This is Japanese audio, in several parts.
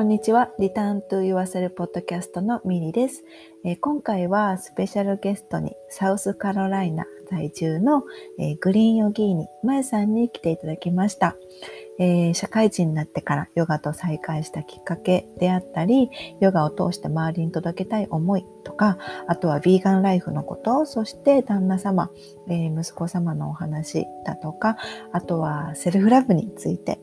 こんにちは。リターントゥ Yourself ポッドキャストのミリです、えー、今回はスペシャルゲストにサウスカロライナ在住の、えー、グリーンヨギーニ、まゆさんに来ていただきました、えー、社会人になってからヨガと再会したきっかけであったり、ヨガを通して周りに届けたい思いとか、あとはヴィーガンライフのこと、そして旦那様、え息子様のお話だとか、あとはセルフラブについて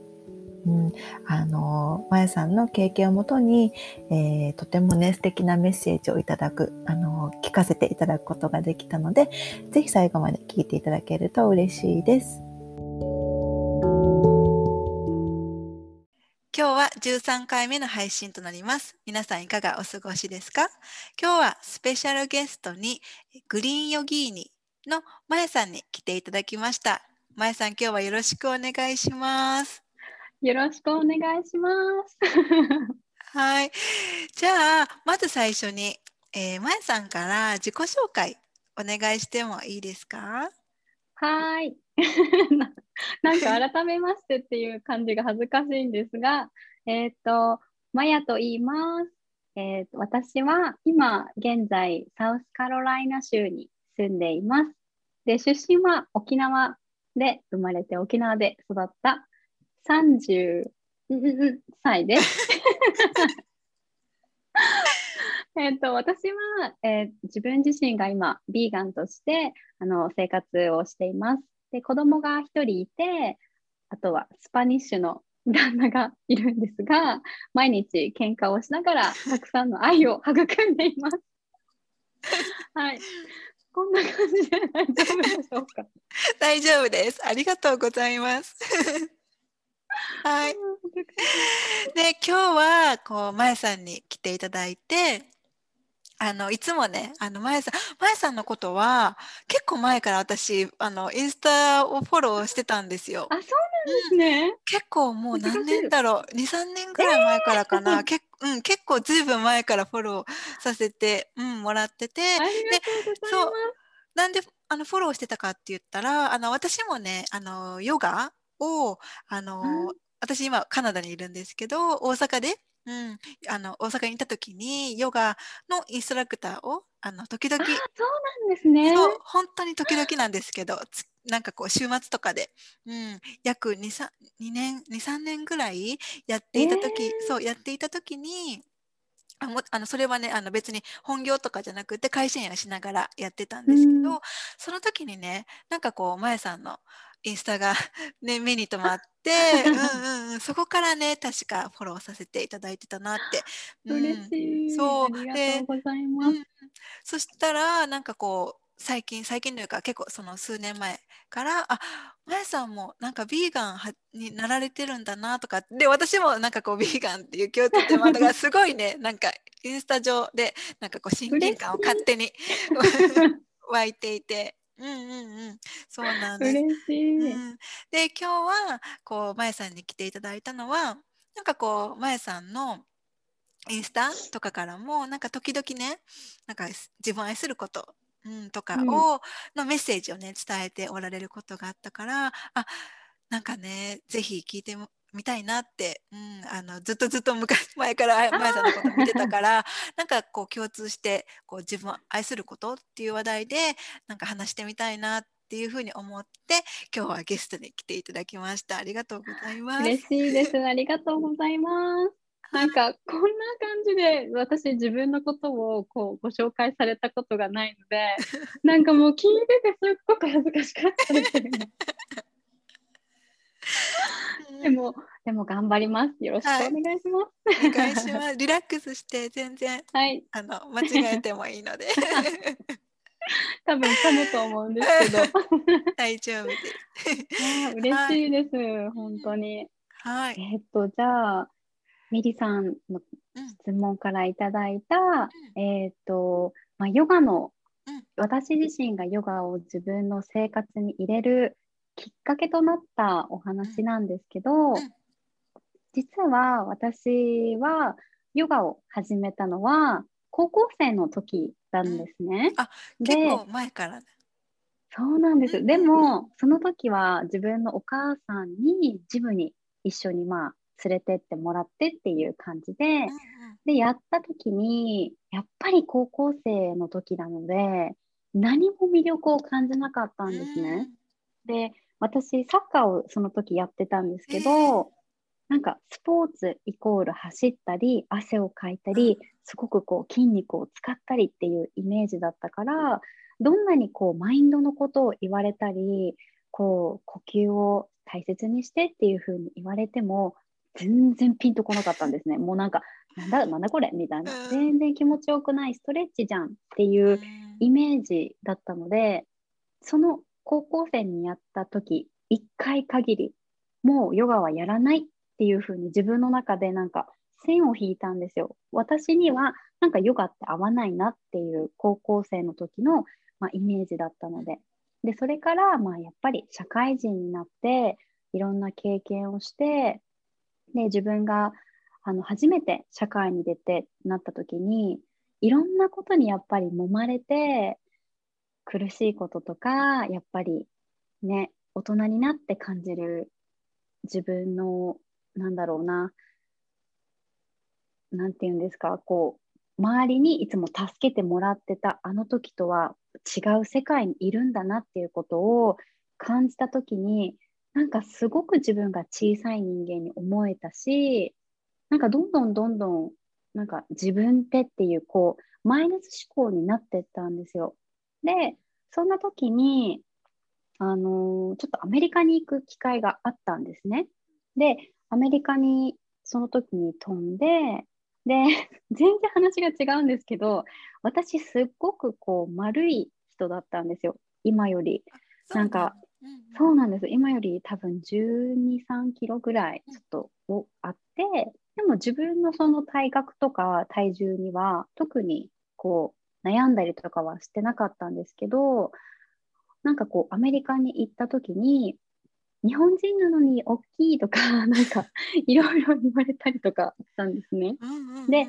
うん、あの、まやさんの経験をもとに、えー、とてもね、素敵なメッセージをいただく、あの、聞かせていただくことができたので、ぜひ最後まで聞いていただけると嬉しいです。今日は13回目の配信となります。皆さんいかがお過ごしですか？今日はスペシャルゲストにグリーンヨギーニのまやさんに来ていただきました。まやさん今日はよろしくお願いします。よろしくお願いします。はい。じゃあ、まず最初に、えー、まえさんから自己紹介お願いしてもいいですか？はい。なんか改めましてっていう感じが恥ずかしいんですが、えっ、ー、と、まやと言います。えーと、私は今現在サウスカロライナ州に住んでいます。で出身は沖縄で生まれて沖縄で育った30歳です。えっと私は、えー、自分自身が今ビーガンとしてあの生活をしています。で子供が1人いてあとはスパニッシュの旦那がいるんですが毎日喧嘩をしながらたくさんの愛を育んでいます。はい、こんな感じで大丈夫でしょうか？大丈夫です。ありがとうございます。はい。で、今日は、こう、まやさんに来ていただいて、あの、いつもね、あの、まやさん、まやさんのことは、結構前から私、あの、インスタをフォローしてたんですよ。あ、そうなんですね。うん、結構もう何年だろう、2、3年ぐらい前からかな。えー、けうん、結構ずいぶん前からフォローさせて、うん、もらってて。で、そう。なんで、あの、フォローしてたかって言ったら、あの、私もね、あの、ヨガを、あの、うん、私今カナダにいるんですけど、大阪で、うん、あの大阪にいた時にヨガのインストラクターをあの時々そうなんですね。そう本当に時々なんですけどなんかこう週末とかで、うん、約 2, 3 2年23年ぐらいやっていた時、えー、そうやっていた時にあもあのそれはねあの別に本業とかじゃなくて会社員をしながらやってたんですけど、うん、その時にねなんかこうまやさんのインスタが、ね、目に留まって、うんうん、そこからね確かフォローさせていただいてたなって。うん、嬉しい。そうありがとうございます。うん、そしたらなんかこう最近最近というか結構その数年前からあまやさんもなんかビーガンになられてるんだなとかで私もなんかこうビーガンっていう共通点もあったからすごいね なんかインスタ上でなんかこう親近感を勝手に湧いていてうんうんうん、そうなんです。嬉しい。うん、で今日はこうまやさんに来ていただいたのはなんかこうまやさんのインスタとかからもなんか時々ねなんか自分を愛すること、うん、とかを、うん、のメッセージをね伝えておられることがあったからあなんかねぜひ聞いてみたいなって、うん、あのずっとずっと昔前から 前さんのこと見てたからなんかこう共通してこう自分を愛することっていう話題でなんか話してみたいなっていうふうに思って今日はゲストに来ていただきました。ありがとうございます。嬉しいです。ありがとうございます。なんかこんな感じで私自分のことをこうご紹介されたことがないのでなんかもう聞いててすっごく恥ずかしかったです、ね でも、でも頑張ります。よろしくお願いします。はい、お願いします。リラックスして全然、はい、あの間違えてもいいので。多分噛むと思うんですけど。大丈夫です。嬉しいです、はい、本当に。はい。えー、っとじゃあミリさんの質問からいただいた、うん、えー、っとまあヨガの、うん、私自身がヨガを自分の生活に入れるきっかけとなったお話なんですけど、実は私はヨガを始めたのは高校生の時なんですね。あ結構前からそうなんです。でもその時は自分のお母さんにジムに一緒にまあ連れてってもらってっていう感じで、うんうん、でやった時にやっぱり高校生の時なので何も魅力を感じなかったんですね。うん、で私サッカーをその時やってたんですけど、えー、なんかスポーツイコール走ったり汗をかいたりすごくこう筋肉を使ったりっていうイメージだったからどんなにこうマインドのことを言われたりこう呼吸を大切にしてっていう風に言われても全然ピンとこなかったんですね。もうなんかなんだなんだこれみたいな。全然気持ちよくないストレッチじゃんっていうイメージだったのでその高校生にやった時1回限りもうヨガはやらないっていう風に自分の中でなんか線を引いたんですよ。私にはなんかヨガって合わないなっていう高校生の時の、まあ、イメージだったのででそれからまあやっぱり社会人になっていろんな経験をしてで自分があの初めて社会に出てなった時にいろんなことにやっぱり揉まれて苦しいこととかやっぱりね大人になって感じる自分のなんだろうななんて言うんですかこう周りにいつも助けてもらってたあの時とは違う世界にいるんだなっていうことを感じた時になんかすごく自分が小さい人間に思えたしなんかどんどんどんどんなんか自分ってっていうこうマイナス思考になってったんですよ。でそんな時にあのー、ちょっとアメリカに行く機会があったんですね。でアメリカにその時に飛んでで 全然話が違うんですけど私すっごくこう丸い人だったんですよ今より。なんか、うんうん、そうなんです今より多分1 2 3キロぐらいちょっとあってでも自分のその体格とか体重には特にこう悩んだりとかはしてなかったんですけどなんかこうアメリカに行った時に日本人なのに大きいとか なんかいろいろ言われたりとかしたんですね。で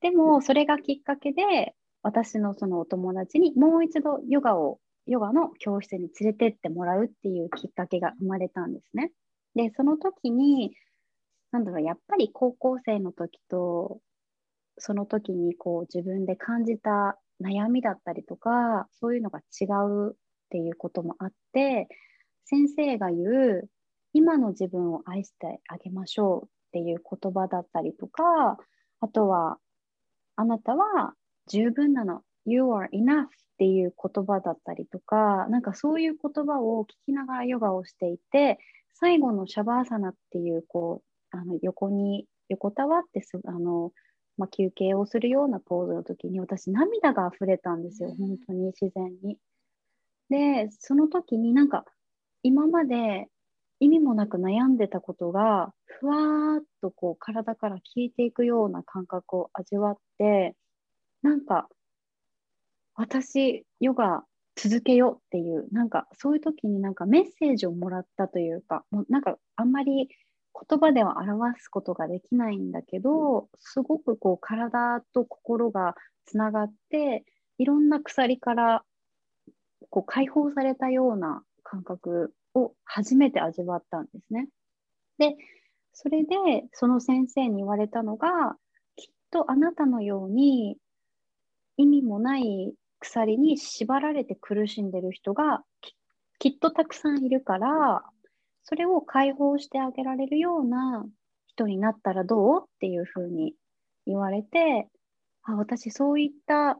でもそれがきっかけで私のそのお友達にもう一度ヨガをヨガの教室に連れてってもらうっていうきっかけが生まれたんですね。でその時になんだろうやっぱり高校生の時とその時にこう自分で感じた悩みだったりとかそういうのが違うっていうこともあって先生が言う今の自分を愛してあげましょうっていう言葉だったりとかあとはあなたは十分なの You are enough っていう言葉だったりとかなんかそういう言葉を聞きながらヨガをしていて最後のシャバーサナっていうこうあの横に横たわってすあの、まあ、休憩をするようなポーズの時に私涙が溢れたんですよ、本当に自然に。でその時になんか今まで意味もなく悩んでたことがふわーっとこう体から消えていくような感覚を味わってなんか私ヨガ続けようっていうなんかそういう時になんかメッセージをもらったというかもうなんかあんまり言葉では表すことができないんだけどすごくこう体と心がつながっていろんな鎖からこう解放されたような感覚を初めて味わったんですね。でそれでその先生に言われたのがきっとあなたのように意味もない鎖に縛られて苦しんでる人がきっとたくさんいるからそれを解放してあげられるような人になったらどうっていうふうに言われてあ私そういった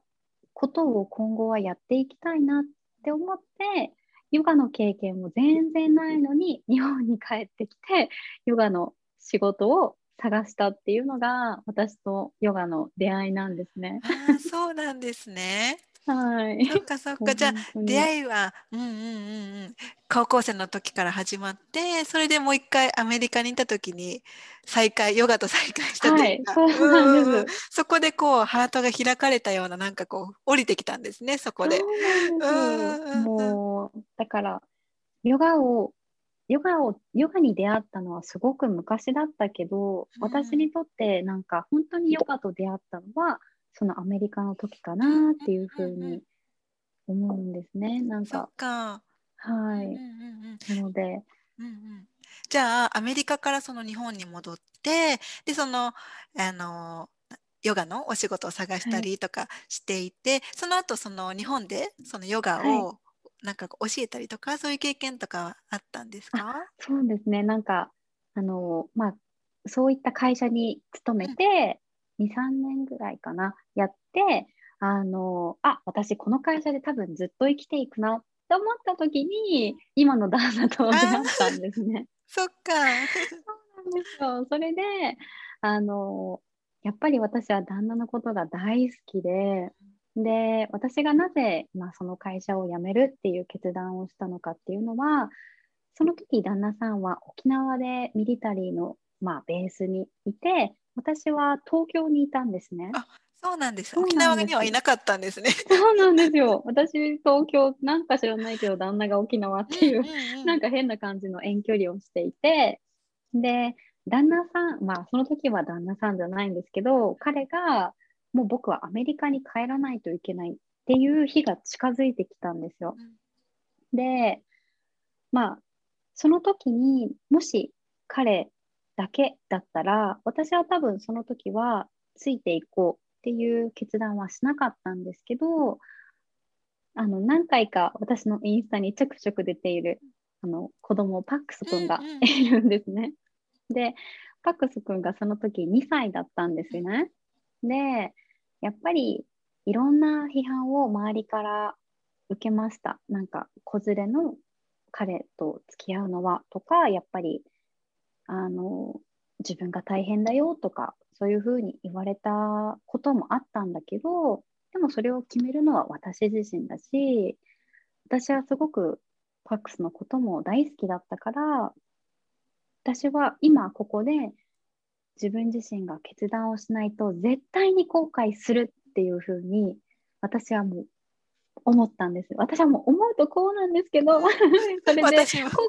ことを今後はやっていきたいなって思ってヨガの経験も全然ないのに日本に帰ってきてヨガの仕事を探したっていうのが私とヨガの出会いなんですね。そうなんですね。はい。そっかそっか。じゃあ出会いは、うんうんうんうん。高校生の時から始まって、それでもう一回アメリカに行った時に再会、ヨガと再会したというか、はい、そこでこうハートが開かれたようななんかこう降りてきたんですね、そこで。うもうだからヨガをヨガをヨガに出会ったのはすごく昔だったけど、私にとってなんか本当にヨガと出会ったのはそのアメリカの時かなっていうふうに思うんですね。なんか。か。はい。なので、うんうん、じゃあアメリカからその日本に戻ってでそのあのヨガのお仕事を探したりとかしていて、はい、その後その日本でそのヨガをなんか教えたりとか、はい、そういう経験とかはあったんですか？そうですね。なんかあのまあそういった会社に勤めて、うん、23年ぐらいかなやってあのあ私この会社で多分ずっと生きていくなって思った時に今の旦那と出会ったんですね。そっか。そうなんですよ。それであのやっぱり私は旦那のことが大好きで、で私がなぜ、まあ、その会社を辞めるっていう決断をしたのかっていうのはその時旦那さんは沖縄でミリタリーの、まあ、ベースにいて私は東京にいたんですね。あそうなんです。沖縄にはいなかったんですね。そうなんですよ。私、東京、なんか知らないけど、旦那が沖縄っていう、なんか変な感じの遠距離をしていて、で、旦那さん、まあ、その時は旦那さんじゃないんですけど、彼が、もう僕はアメリカに帰らないといけないっていう日が近づいてきたんですよ。うん、で、まあ、その時にもし彼だけだったら、私は多分その時はついていこうっていう決断はしなかったんですけど、あの何回か私のインスタにちょくちょく出ているあの子供パックスくんがいるんですね。うんうん、で、パックスくんがその時2歳だったんですね。で、やっぱりいろんな批判を周りから受けました。なんか子連れの彼と付き合うのはとか、やっぱりあの自分が大変だよとか、そういうふうに言われたこともあったんだけど、でもそれを決めるのは私自身だし、私はすごくファックスのことも大好きだったから、私は今ここで自分自身が決断をしないと絶対に後悔するっていうふうに私はもう思ったんです。私はもう思うとこうなんですけど、それで後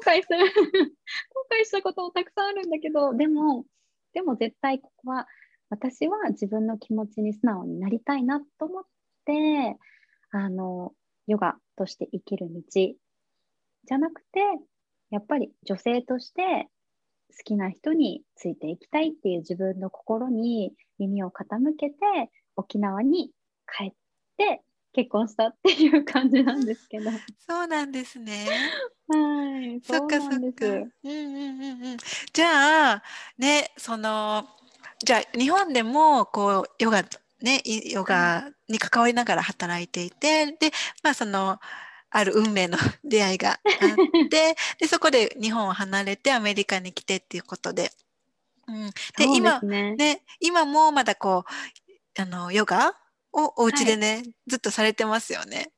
悔する、後悔したこともたくさんあるんだけど、でも、でも絶対ここは私は自分の気持ちに素直になりたいなと思ってあのヨガとして生きる道じゃなくてやっぱり女性として好きな人についていきたいっていう自分の心に耳を傾けて沖縄に帰って結婚したっていう感じなんですけど。そうなんですね。はい。そっかそっか。うんうんうんうん。じゃあねそのじゃあ日本でもこうヨガねヨガに関わりながら働いていてでまあそのある運命の出会いがあって でそこで日本を離れてアメリカに来てっていうことで。うん、で、ね、今ね今もまだこうあのヨガをお家でね、はい、ずっとされてますよね。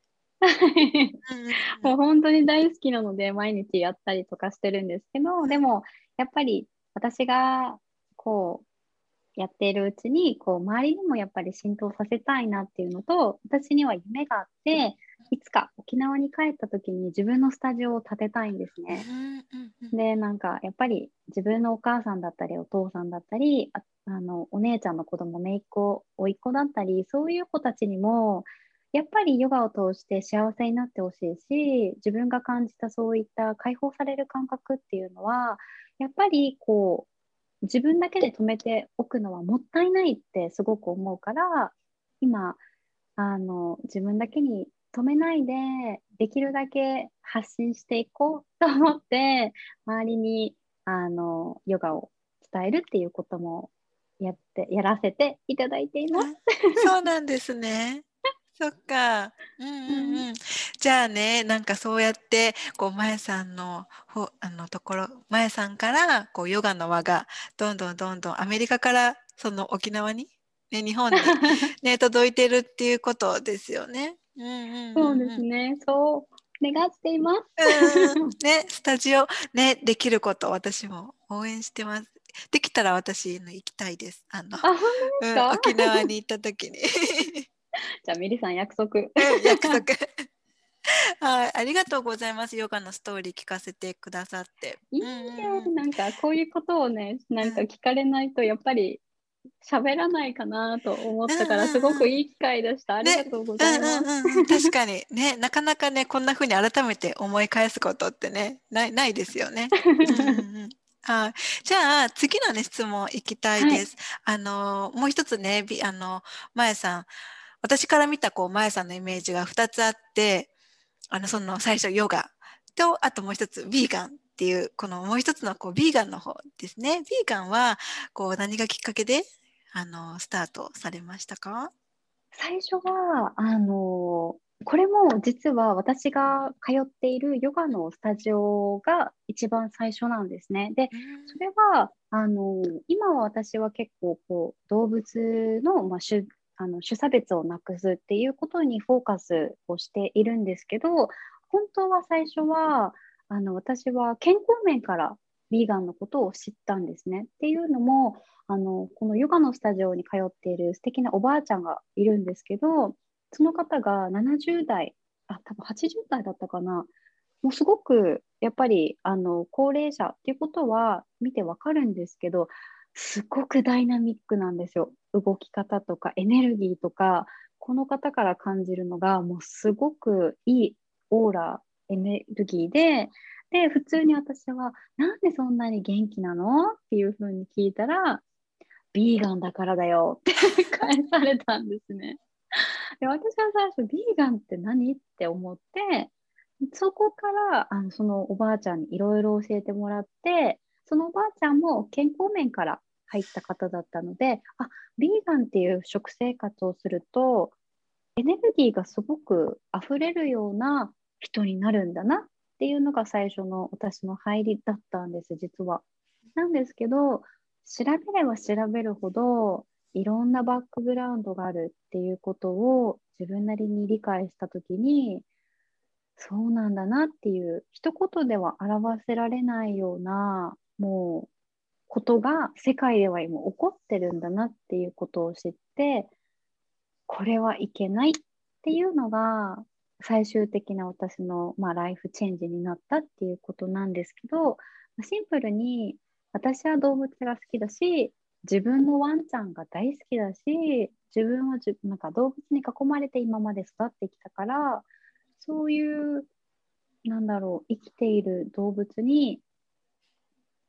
もう本当に大好きなので毎日やったりとかしてるんですけどでもやっぱり私がこうやっているうちにこう周りにもやっぱり浸透させたいなっていうのと私には夢があっていつか沖縄に帰った時に自分のスタジオを建てたいんですね。でなんかやっぱり自分のお母さんだったりお父さんだったりああのお姉ちゃんの子供姪っ子甥っ子だったりそういう子たちにもやっぱりヨガを通して幸せになってほしいし自分が感じたそういった解放される感覚っていうのはやっぱりこう自分だけで止めておくのはもったいないってすごく思うから今あの自分だけに止めないでできるだけ発信していこうと思って周りにあのヨガを伝えるっていうこともやってやらせていただいています。そうなんですね。そっか。うんうんうん。じゃあね、なんかそうやってこうまえさんのほあのところ、まえさんからこうヨガの輪がどんどんどんどんアメリカからその沖縄に、ね、日本に、ね、届いてるっていうことですよね。うんうんうんうん、そうですね。そう願っています。ね、スタジオねできること私も応援してます。できたら私の行きたいです。あの、あうん、沖縄に行った時に。じゃあミリさん約束。約束。はい、ありがとうございます。ヨガのストーリー聞かせてくださって。いいね、うんうん、なんかこういうことをね、なんか聞かれないとやっぱり喋らないかなと思ったから、すごくいい機会でした。ありがとうございます。ねうんうん、確かにね、なかなかね、こんな風に改めて思い返すことってね、ないないですよね。うんうんはい、じゃあ次の、ね、質問いきたいです。はい、あのもう一つね、あのまえさん、私から見たこうまえさんのイメージが2つあって、あのその最初ヨガとあともう一つビーガンっていうこのもう一つのこうビーガンの方ですね。ビーガンはこう何がきっかけであのスタートされましたか？最初はあのこれも実は私が通っているヨガのスタジオが一番最初なんですね。で、それはあの今は私は結構こう動物の,、まあ、種あの種差別をなくすっていうことにフォーカスをしているんですけど本当は最初はあの私は健康面からヴィーガンのことを知ったんですね。っていうのもあのこのヨガのスタジオに通っている素敵なおばあちゃんがいるんですけどその方が70代あ多分80代だったかなもうすごくやっぱりあの高齢者っていうことは見てわかるんですけどすごくダイナミックなんですよ動き方とかエネルギーとかこの方から感じるのがもうすごくいいオーラエネルギーでで普通に私は「なんでそんなに元気なの?」っていうふうに聞いたら「ビーガンだからだよ」って 返されたんですね。で私は最初ビーガンって何？って思ってそこからあのそのおばあちゃんにいろいろ教えてもらってそのおばあちゃんも健康面から入った方だったのであビーガンっていう食生活をするとエネルギーがすごく溢れるような人になるんだなっていうのが最初の私の入りだったんです実は。なんですけど調べれば調べるほどいろんなバックグラウンドがあるっていうことを自分なりに理解した時にそうなんだなっていう一言では表せられないようなもうことが世界では今起こってるんだなっていうことを知ってこれはいけないっていうのが最終的な私の、まあ、ライフチェンジになったっていうことなんですけどシンプルに私は動物が好きだし自分のワンちゃんが大好きだし自分はじなんか動物に囲まれて今まで育ってきたからそういうなんだろう生きている動物に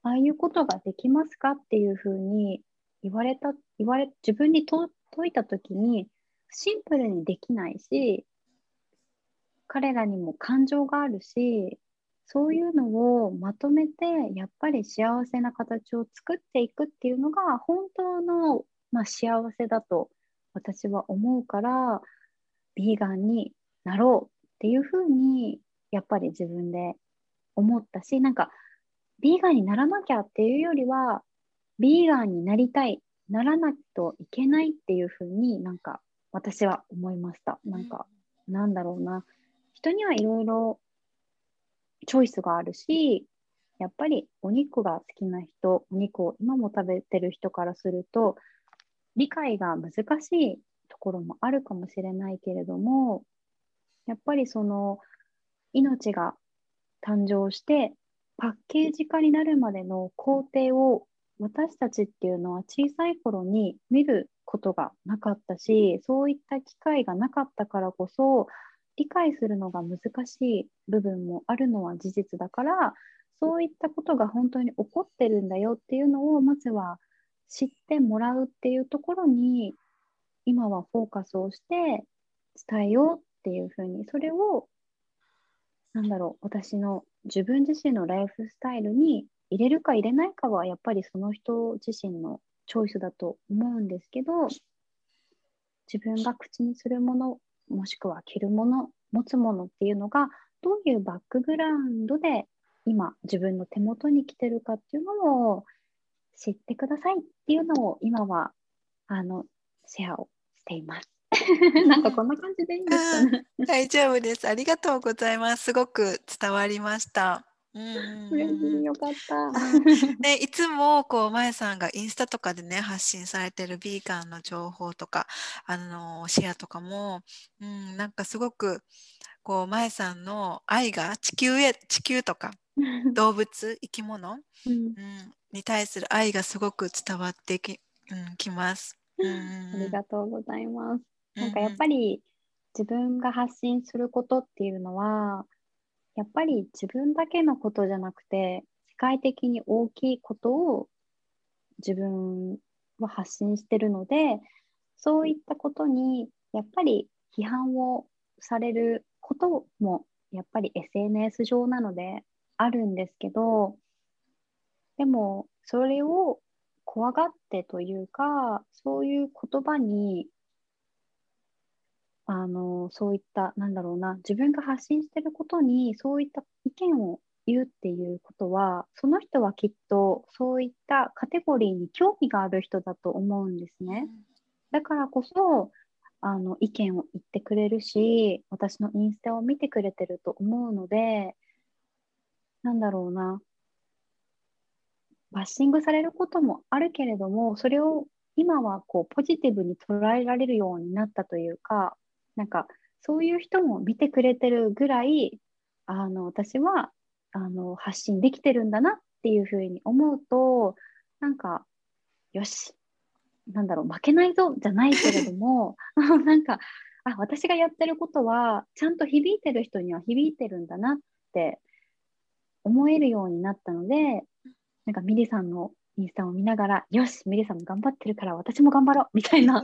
ああいうことができますかっていうふうに言われた言われ自分に問いた時にシンプルにできないし彼らにも感情があるしそういうのをまとめてやっぱり幸せな形を作っていくっていうのが本当の、まあ、幸せだと私は思うからビーガンになろうっていうふうにやっぱり自分で思ったしなんかビーガンにならなきゃっていうよりはビーガンになりたいならなきゃいけないっていうふうになんか私は思いました。なんか、なんだろうな。人にはいろいろチョイスがあるし、やっぱりお肉が好きな人、お肉を今も食べてる人からすると、理解が難しいところもあるかもしれないけれども、やっぱりその命が誕生してパッケージ化になるまでの工程を私たちっていうのは小さい頃に見ることがなかったしそういった機会がなかったからこそ理解するのが難しい部分もあるのは事実だからそういったことが本当に起こってるんだよっていうのをまずは知ってもらうっていうところに今はフォーカスをして伝えようっていうふうにそれをなんだろう私の自分自身のライフスタイルに入れるか入れないかはやっぱりその人自身のチョイスだと思うんですけど自分が口にするものもしくは着るもの持つものっていうのがどういうバックグラウンドで今自分の手元に来てるかっていうのを知ってくださいっていうのを今はあのシェアをしています。なんかこんな感じでいいんですかね。大丈夫です。ありがとうございます。すごく伝わりました。嬉しいよかった。ね、いつもこうまえさんがインスタとかでね発信されてるビーガンの情報とかあのシェアとかも、うん、なんかすごくこうまえさんの愛が地球へ地球とか 動物生き物、うん、うん、に対する愛がすごく伝わってきうん、きます。ありがとうございます。なんかやっぱり自分が発信することっていうのは、やっぱり自分だけのことじゃなくて、世界的に大きいことを自分は発信してるので、そういったことにやっぱり批判をされることもやっぱり SNS 上なのであるんですけど、でもそれを怖がってというか、そういう言葉にあのそういったなんだろうな自分が発信してることにそういった意見を言うっていうことはその人はきっとそういったカテゴリーに興味がある人だと思うんですね。だからこそあの意見を言ってくれるし私のインスタを見てくれてると思うのでなんだろうなバッシングされることもあるけれどもそれを今はこうポジティブに捉えられるようになったというかなんかそういう人も見てくれてるぐらいあの私はあの発信できてるんだなっていうふうに思うとなんかよしなんだろう負けないぞじゃないけれども なんかあ私がやってることはちゃんと響いてる人には響いてるんだなって思えるようになったのでなんかミリさんのインスタを見ながらよしミリさんも頑張ってるから私も頑張ろうみたいな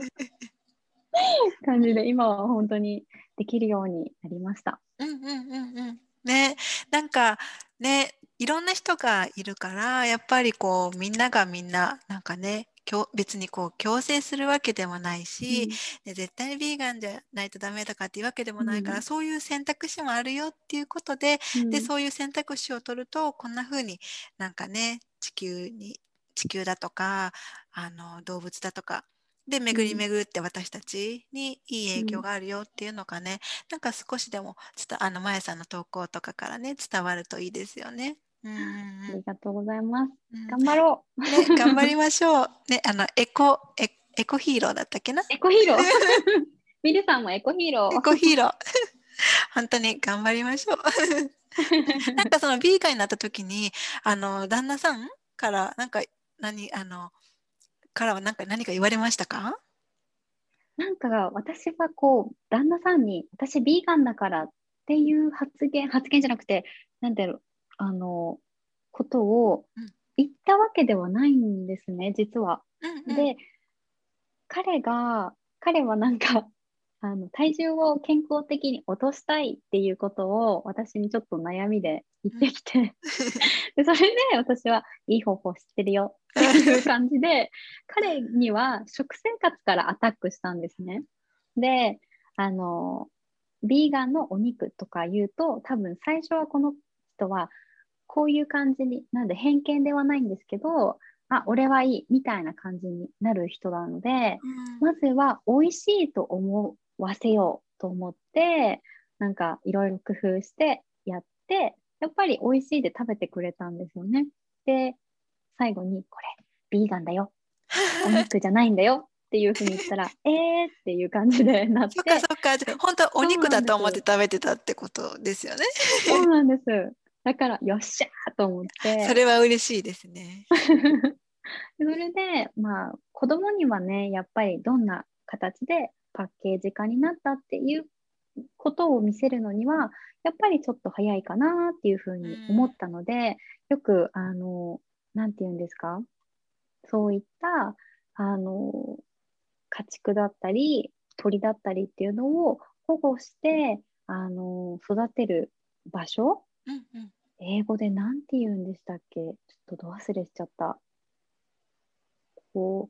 感じで今は本当にできるようになりました。うんうんうんうん。ね、なんかね、いろんな人がいるから、やっぱりこうみんながみんななんかね、別にこう強制するわけでもないし、うん、絶対にビーガンじゃないとダメとかっていうわけでもないから、うん、そういう選択肢もあるよっていうことで、うん、でそういう選択肢を取るとこんな風になんかね地球に地球だとかあの動物だとかで巡り巡って私たちにいい影響があるよっていうのがね、うん、なんか少しでもあのまやさんの投稿とかからね伝わるといいですよね。うん、ありがとうございます。うん、頑張ろう。ね、頑張りましょう。ね、あのエコエエコヒーローだったっけな？エコヒーロー。ミルさんもエコヒーロー。エコヒーロー。本当に頑張りましょう。なんかそのビーガンになった時にあの旦那さんからなんか何あのからは何か何か言われましたか？なんか私はこう旦那さんに私ビーガンだからっていう発言発言じゃなくてなんだろうあのことを言ったわけではないんですね、実は。うんうん、で彼が彼はなんかあの体重を健康的に落としたいっていうことを私にちょっと悩みで言ってきて、うん、でそれで私はいい方法知ってるよっていう 感じで彼には食生活からアタックしたんですね。であのビーガンのお肉とか言うと多分最初はこの人はこういう感じになんで偏見ではないんですけどあ俺はいいみたいな感じになる人なので、うん、まずは美味しいと思わせようと思ってなんかいろいろ工夫してやってやっぱり美味しいで食べてくれたんですよね。で最後にこれビーガンだよ お肉じゃないんだよっていうふうに言ったら えーっていう感じでなってそっかそっか本当はお肉だと思って食べてたってことですよね。そうなんですだからよっしゃーと思ってそれは嬉しいですね。それでまあ子供にはねやっぱりどんな形でパッケージ化になったっていうことを見せるのにはやっぱりちょっと早いかなっていうふうに思ったので、よくあの何て言うんですか？そういったあの家畜だったり鳥だったりっていうのを保護してあの育てる場所、うんうん、英語で何て言うんでしたっけ？ちょっとど忘れしちゃった。こ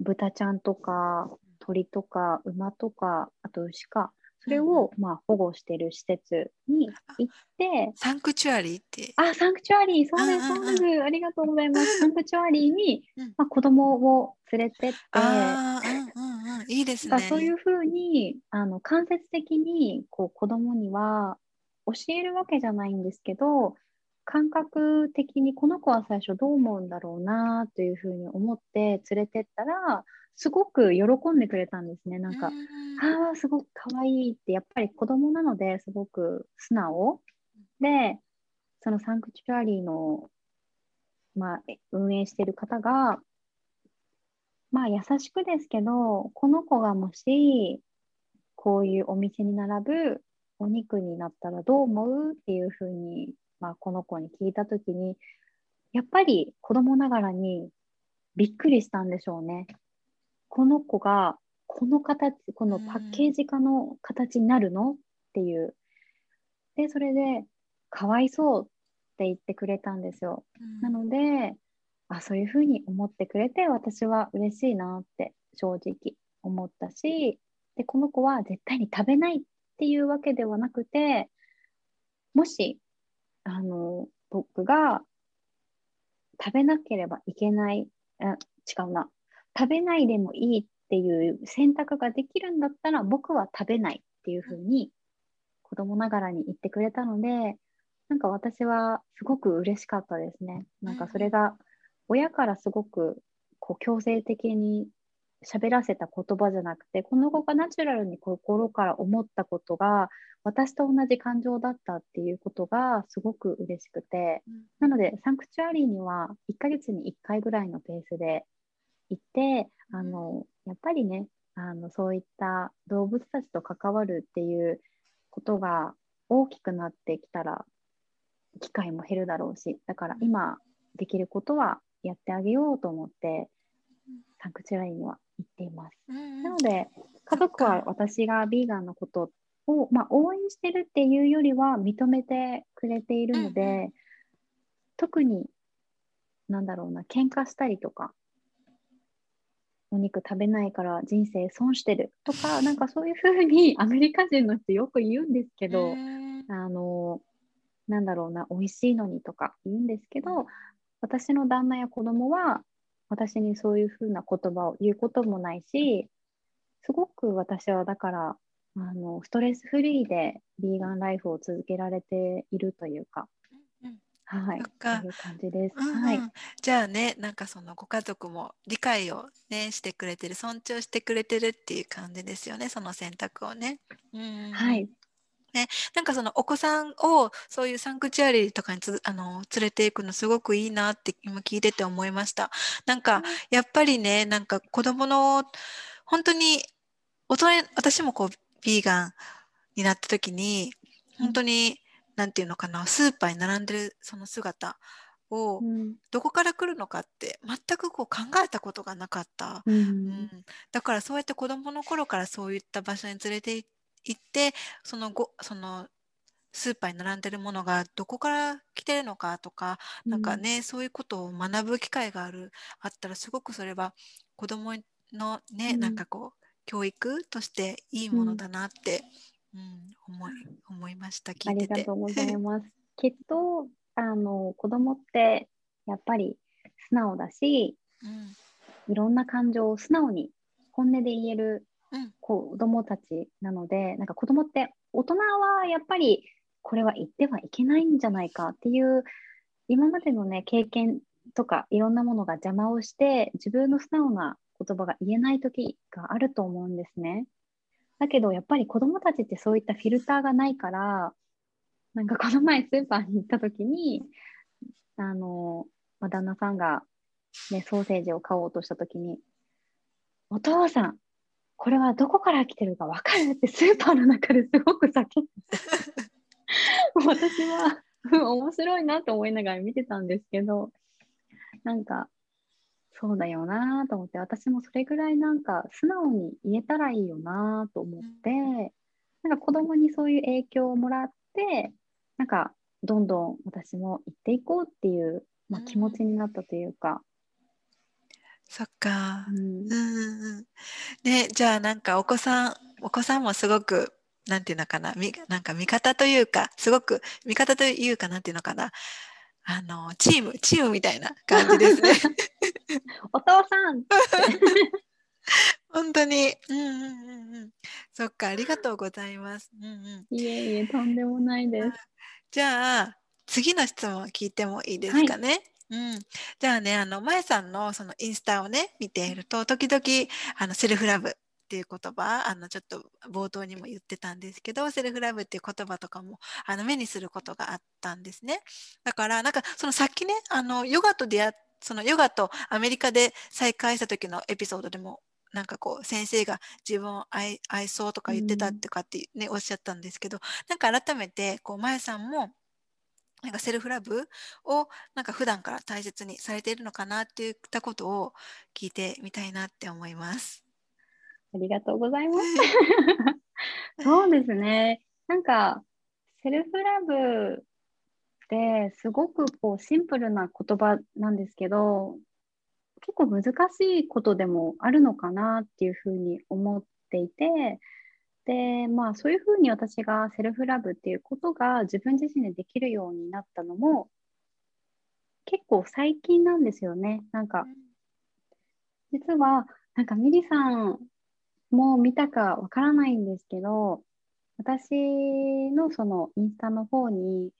う豚ちゃんとか鳥とか馬とかあと牛かそれを、まあ、保護してる施設に行って。サンクチュアリーって。あサンクチュアリー。そうですそうです、ありがとうございます。サンクチュアリーに、まあ、子供を連れてって。あ、うんうんうん、いいですね。そういうふうにあの間接的にこう子供には教えるわけじゃないんですけど感覚的にこの子は最初どう思うんだろうなというふうに思って連れてったらすごく喜んでくれたんですね。なんか、ああ、すごく可愛いって、やっぱり子供なのですごく素直。で、そのサンクチュアリーの、まあ、運営している方が、まあ優しくですけど、この子がもし、こういうお店に並ぶお肉になったらどう思うっていうふうに、まあ、この子に聞いたときに、やっぱり子供ながらにびっくりしたんでしょうね。この子がこの形、このパッケージ化の形になるの？っていう。で、それで、かわいそうって言ってくれたんですよ。なので、あ、そういうふうに思ってくれて、私は嬉しいなって正直思ったし、で、この子は絶対に食べないっていうわけではなくて、もし、あの、僕が食べなければいけない、あ違うな、食べないでもいいっていう選択ができるんだったら、僕は食べないっていうふうに子供ながらに言ってくれたので、なんか私はすごく嬉しかったですね。なんかそれが親からすごくこう強制的に喋らせた言葉じゃなくてこの子がナチュラルに心から思ったことが私と同じ感情だったっていうことがすごく嬉しくて、うん、なのでサンクチュアリーには1ヶ月に1回ぐらいのペースで行ってあのやっぱりねあのそういった動物たちと関わるっていうことが大きくなってきたら機会も減るだろうしだから今できることはやってあげようと思って、サンクチュラリーには行っています。なので、家族は私がビーガンのことを、まあ、応援してるっていうよりは認めてくれているので、うんうん、特に、なんだろうな、喧嘩したりとか、お肉食べないから人生損してる。とか、なんかそういうふうに アメリカ人の人よく言うんですけど、あの、なんだろうな、美味しいのにとか言うんですけど、私の旦那や子供は私にそういうふうな言葉を言うこともないし、すごく私はだから、あのストレスフリーでビーガンライフを続けられているというか、うんはい、そういう感じです、うんうん、はい。じゃあね、なんかそのご家族も理解をねしてくれてる、尊重してくれてるっていう感じですよね、その選択をね。うん、はい、ね、なんかそのお子さんをそういうサンクチュアリーとかにつあの連れていくのすごくいいなって今聞いてて思いました。なんかやっぱりねなんか子供の本当に大人私もこうビーガンになった時に本当に何て言うのかなスーパーに並んでるその姿をどこから来るのかって全くこう考えたことがなかった、うん、うん、だからそうやって子どもの頃からそういった場所に連れて行ってそのごそのスーパーに並んでるものがどこから来てるのかとか、うん、なんかねそういうことを学ぶ機会があるあったらすごくそれは子どものね、うん、なんかこう教育としていいものだなって、うん、うん、思い思いました聞いてて。ありがとうございます。きっとあの子供ってやっぱり素直だし、うん、いろんな感情を素直に本音で言える子供たちなので、なんか子供って大人はやっぱりこれは言ってはいけないんじゃないかっていう今までのね経験とかいろんなものが邪魔をして自分の素直な言葉が言えない時があると思うんですね。だけどやっぱり子供たちってそういったフィルターがないからなんかこの前スーパーに行った時にあの、まあ、旦那さんが、ね、ソーセージを買おうとした時に「お父さんこれはどこから来てるか分かる？ってスーパーの中ですごく叫んで 私は 面白いなと思いながら見てたんですけどなんかそうだよなと思って私もそれぐらいなんか素直に言えたらいいよなと思って、うん、なんか子供にそういう影響をもらってなんかどんどん私も行っていこうっていう、まあ、気持ちになったというか、そっか。うん。うんうん。ね、じゃあなんかお子さん、お子さんもすごく、なんていうのかな、み、なんか味方というか、すごく味方というか、なんていうのかな、あの、チーム、チームみたいな感じですね。ん 本当に。うんうんうんうん。そっか、ありがとうございます。うんうん。いえいえ、とんでもないです。じゃあ、次の質問聞いてもいいですかね。はいうん、じゃあね、あの、まえさんのそのインスタをね、見ていると、時々、あの、セルフラブっていう言葉、あの、ちょっと冒頭にも言ってたんですけど、セルフラブっていう言葉とかも、あの、目にすることがあったんですね。だから、なんか、そのさっきね、あの、ヨガと出会っそのヨガとアメリカで再会した時のエピソードでもなんかこう先生が自分を愛愛そうとか言ってたとかってね、うん、おっしゃったんですけどなんか改めてこうまゆさんもなんかセルフラブをなんか普段から大切にされているのかなっていったことを聞いてみたいなって思います。ありがとうございます。そうですね。なんかセルフラブってすごくこうシンプルな言葉なんですけど結構難しいことでもあるのかなっていうふうに思っていてでまあそういうふうに私がセルフラブっていうことが自分自身でできるようになったのも結構最近なんですよね。なんか実はなんかミリさんも見たかわからないんですけど私のそのインスタの方に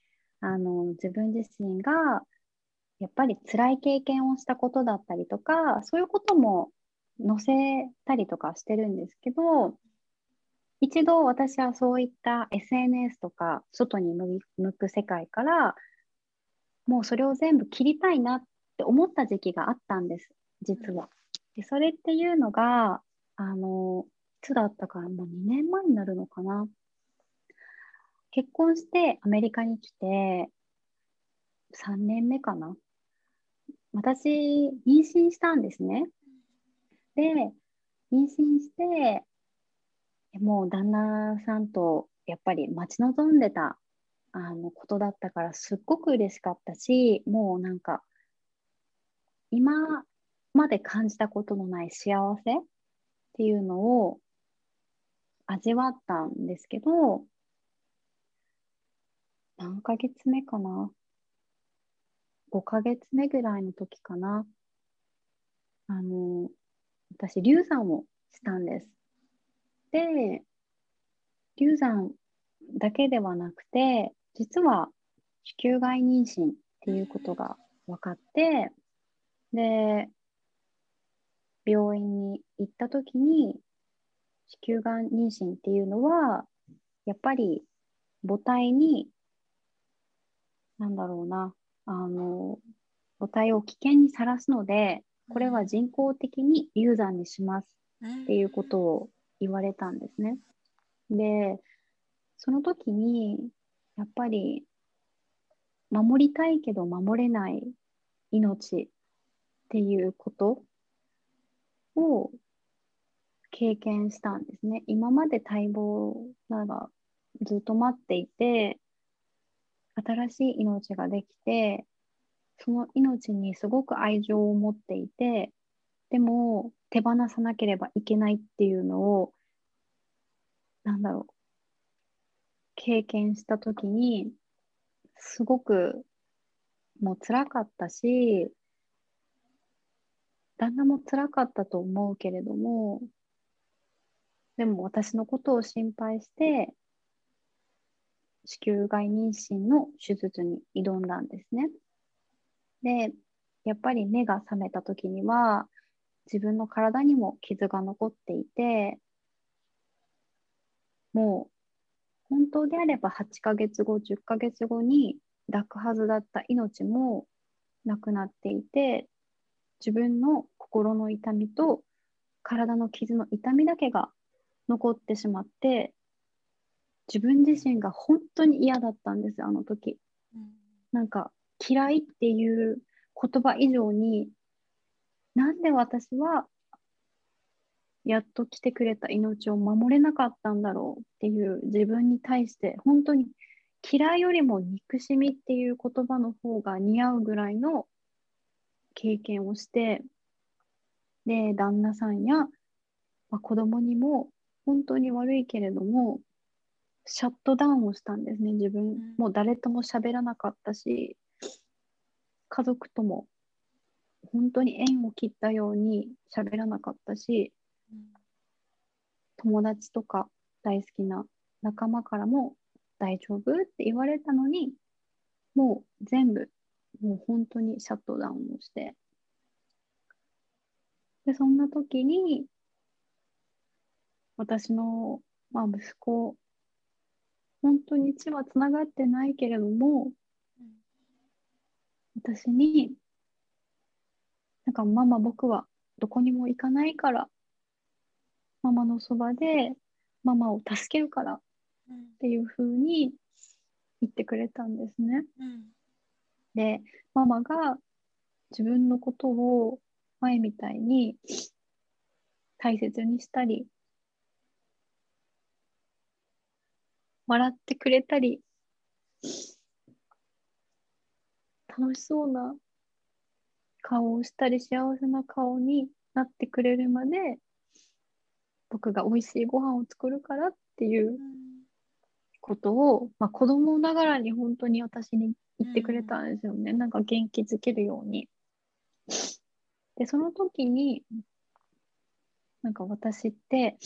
あの自分自身がやっぱり辛い経験をしたことだったりとかそういうことも載せたりとかしてるんですけど一度私はそういった SNS とか外に向く世界からもうそれを全部切りたいなって思った時期があったんです実は。でそれっていうのがあのいつだったかもう2年前になるのかな結婚してアメリカに来て3年目かな。私妊娠したんですね。で妊娠してもう旦那さんとやっぱり待ち望んでたあのことだったからすっごく嬉しかったしもうなんか今まで感じたことのない幸せっていうのを味わったんですけど何ヶ月目かな？5ヶ月目ぐらいの時かな。あの私流産をしたんです。で流産だけではなくて実は子宮外妊娠っていうことが分かってで病院に行った時に子宮がん妊娠っていうのはやっぱり母体になんだろうなあの母体を危険にさらすのでこれは人工的に流産にしますっていうことを言われたんですね。でその時にやっぱり守りたいけど守れない命っていうことを経験したんですね。今まで待望ならずっと待っていて新しい命ができてその命にすごく愛情を持っていてでも手放さなければいけないっていうのをなんだろう経験した時にすごくもう辛かったし旦那も辛かったと思うけれどもでも私のことを心配して子宮外妊娠の手術に挑んだんですね。でやっぱり目が覚めた時には自分の体にも傷が残っていてもう本当であれば8ヶ月後10ヶ月後に抱くはずだった命もなくなっていて自分の心の痛みと体の傷の痛みだけが残ってしまって自分自身が本当に嫌だったんですあの時、うん、なんか嫌いっていう言葉以上になんで私はやっと来てくれた命を守れなかったんだろうっていう自分に対して本当に嫌いよりも憎しみっていう言葉の方が似合うぐらいの経験をしてで旦那さんや、まあ、子供にも本当に悪いけれどもシャットダウンをしたんですね。自分、もう誰とも喋らなかったし家族とも本当に縁を切ったように喋らなかったし友達とか大好きな仲間からも大丈夫って言われたのにもう全部もう本当にシャットダウンをしてでそんな時に私の、まあ、息子本当に血はつながってないけれども私になんかママ僕はどこにも行かないからママのそばでママを助けるからっていうふうに言ってくれたんですね。うん、でママが自分のことを前みたいに大切にしたり笑ってくれたり楽しそうな顔をしたり幸せな顔になってくれるまで僕が美味しいご飯を作るからっていうことを、まあ、子供ながらに本当に私に言ってくれたんですよね、うん、なんか元気づけるように。でその時になんか私って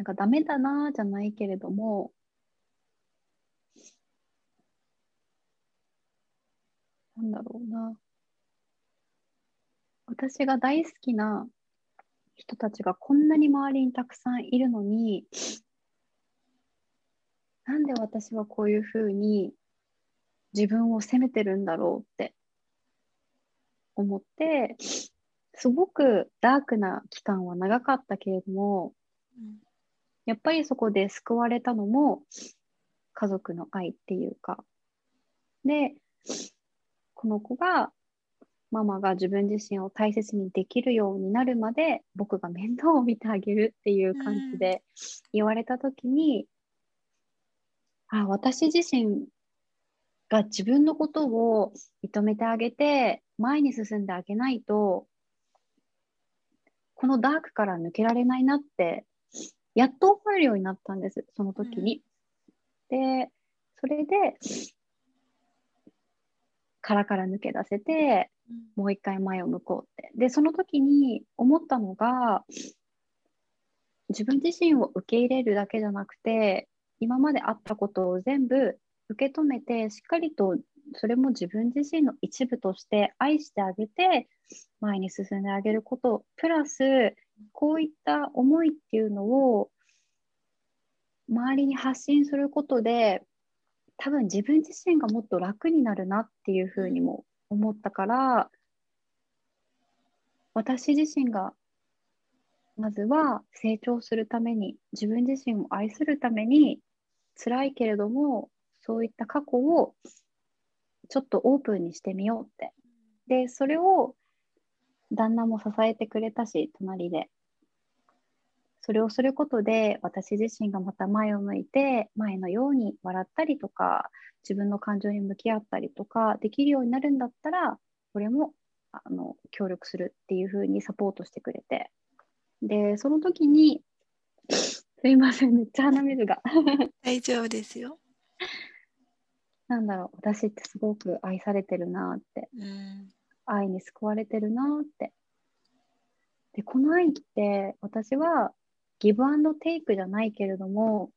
なんかダメだなじゃないけれどもなんだろうな。私が大好きな人たちがこんなに周りにたくさんいるのになんで私はこういうふうに自分を責めてるんだろうって思ってすごくダークな期間は長かったけれども、うん、やっぱりそこで救われたのも家族の愛っていうか。でこの子がママが自分自身を大切にできるようになるまで僕が面倒を見てあげるっていう感じで言われた時に、うん、あ私自身が自分のことを認めてあげて前に進んであげないとこのダークから抜けられないなってやっと思えるようになったんですその時に。うん、でそれで殻から抜け出せて、もう一回前を向こうって。で、その時に思ったのが、自分自身を受け入れるだけじゃなくて、今まであったことを全部受け止めて、しっかりとそれも自分自身の一部として愛してあげて、前に進んであげること、プラス、こういった思いっていうのを周りに発信することで多分自分自身がもっと楽になるなっていうふうにも思ったから私自身がまずは成長するために自分自身を愛するために辛いけれどもそういった過去をちょっとオープンにしてみようって。でそれを旦那も支えてくれたし隣で。それをすることで私自身がまた前を向いて前のように笑ったりとか自分の感情に向き合ったりとかできるようになるんだったらこれもあの協力するっていうふうにサポートしてくれて。でその時に すいませんめっちゃ鼻水が。大丈夫ですよ。なんだろう私ってすごく愛されてるなって、うん、愛に救われてるなって。でこの愛って私はギブアンドテイクじゃないけれども、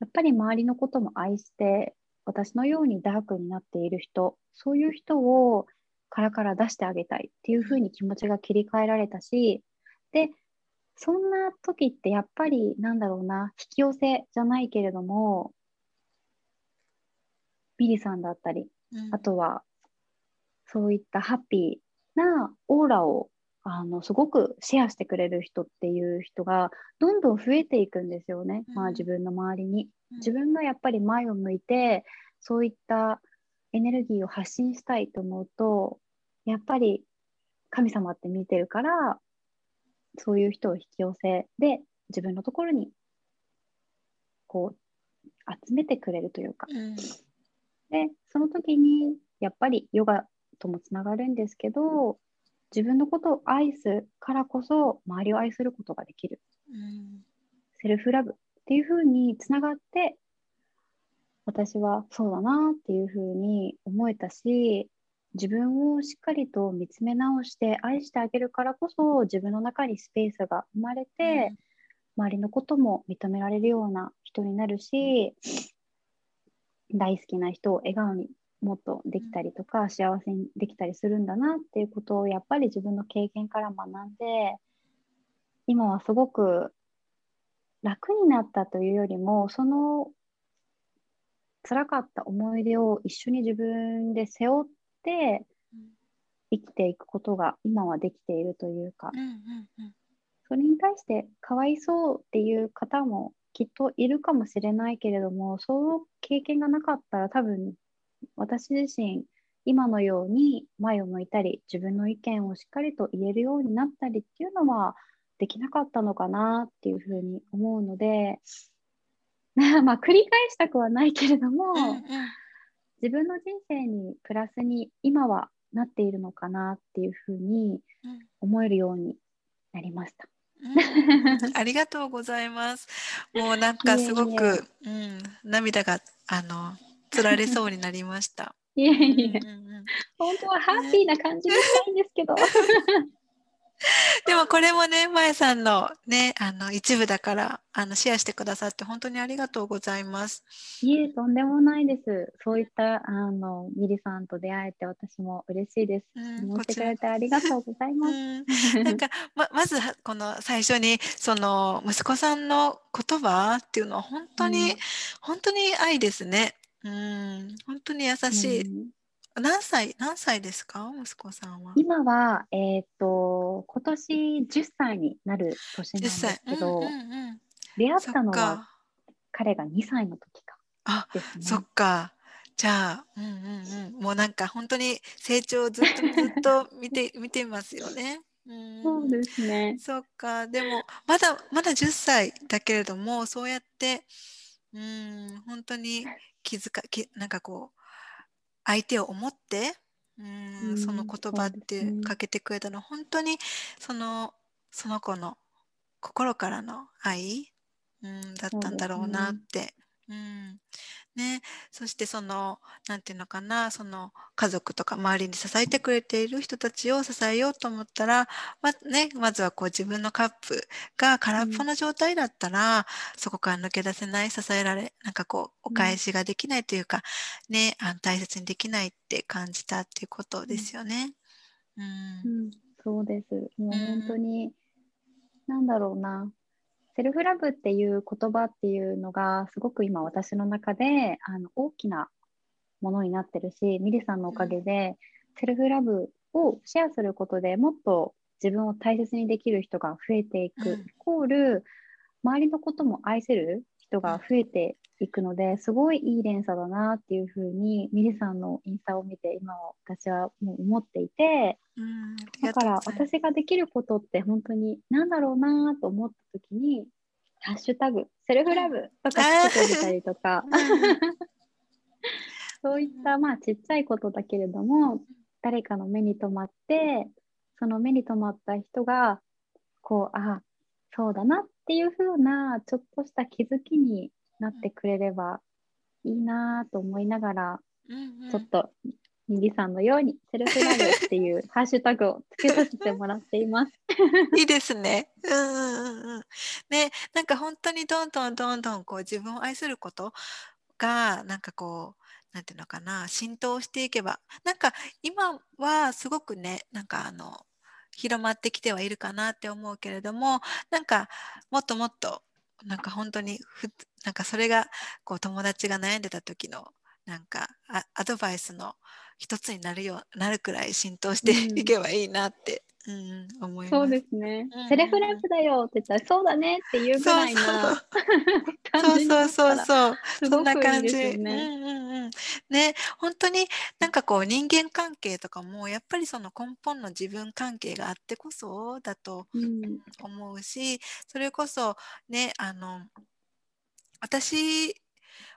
やっぱり周りのことも愛して、私のようにダークになっている人、そういう人を殻から出してあげたいっていうふうに気持ちが切り替えられたし、で、そんな時ってやっぱりなんだろうな、引き寄せじゃないけれども、ビリさんだったり、うん、あとはそういったハッピーなオーラをあのすごくシェアしてくれる人っていう人がどんどん増えていくんですよね、うん、まあ、自分の周りに。自分がやっぱり前を向いてそういったエネルギーを発信したいと思うとやっぱり神様って見てるからそういう人を引き寄せで自分のところにこう集めてくれるというか、うん、でその時にやっぱりヨガともつながるんですけど自分のことを愛すからこそ周りを愛することができる、うん、セルフラブっていうふうにつながって私はそうだなっていうふうに思えたし自分をしっかりと見つめ直して愛してあげるからこそ自分の中にスペースが生まれて、うん、周りのことも認められるような人になるし大好きな人を笑顔にもっとできたりとか幸せにできたりするんだなっていうことをやっぱり自分の経験から学んで今はすごく楽になったというよりもその辛かった思い出を一緒に自分で背負って生きていくことが今はできているというか、それに対してかわいそうっていう方もきっといるかもしれないけれどもその経験がなかったら多分私自身今のように前を向いたり自分の意見をしっかりと言えるようになったりっていうのはできなかったのかなっていうふうに思うので まあ繰り返したくはないけれども、うんうん、自分の人生にプラスに今はなっているのかなっていうふうに思えるようになりました。うん、ありがとうございます。もうなんかすごくうん、涙があのつられそうになりました。いえいえ、うんうん、本当はハッピーな感じにしたいんですけど。でもこれもね、まえさんのね、あの一部だから、あのシェアしてくださって本当にありがとうございます。いえ、とんでもないです。そういったあのミリさんと出会えて私も嬉しいです。うん、ってくれてありがとうございます。うん、なんかま まずこの最初にその息子さんの言葉っていうのは本当に、うん、本当に愛ですね。うん、本当に優しい。何歳、何歳ですか？息子さんは。今は、えっ、ー、と、今年10歳になる年なんですけど、うんうんうん、出会ったのは彼が2歳の時か、あ、そっか。じゃあ、うんうんうん、もうなんか本当に成長をずっとずっと見て 見てますよね。うん、そうですね。そっか。でもまだまだ10歳だけれども、そうやってうん本当に気づかきなんかこう相手を思ってうん、その言葉ってかけてくれたの、本当にそのその子の心からの愛、うん、だったんだろうなってうん。ね、そしてその何て言うのかな。その家族とか周りに支えてくれている人たちを支えようと思ったらま,、ね、まずはこう自分のカップが空っぽの状態だったら、うん、そこから抜け出せない支えられなんかこうお返しができないというか、うん、ね。あの大切にできないって感じたっていうことですよね。うん、うん、そうです。もう本当に、なんだろうなセルフラブっていう言葉っていうのがすごく今私の中であの大きなものになってるしミリさんのおかげでセルフラブをシェアすることでもっと自分を大切にできる人が増えていく、うん、イコール周りのことも愛せる人が増えていくのですごいいい連鎖だなっていうふうにミリさんのインスタを見て今私はもう思っていて、うん、だから私ができることって本当に何だろうなと思った時に「ハッシュタグセルフラブ」とかつけてみたりとか。そういったまあちっちゃいことだけれども誰かの目に留まってその目に留まった人がこうあそうだなっていうふうなちょっとした気づきになってくれればいいなと思いながら、うんうん、ちょっとミリさんのようにセルフラブっていうハッシュタグをつけさせてもらっています。いいですね。うんうんうん。ね、なんか本当にどんどんどんどんこう自分を愛することがなんかこうなんていうのかな浸透していけばなんか今はすごくねなんかあの広まってきてはいるかなって思うけれどもなんかもっともっとなんか本当にふなんかそれがこう友達が悩んでた時のなんかアドバイスの一つになるよなるくらい浸透していけばいいなってうん、思いそうですね、うん、セルフラブだよって言ったらそうだねっていうぐらいのそうそう。そうそうそんな感じ。ね,、うんうんうん、ね本当になんかこう人間関係とかもやっぱりその根本の自分関係があってこそだと思うし、うん、それこそねあの私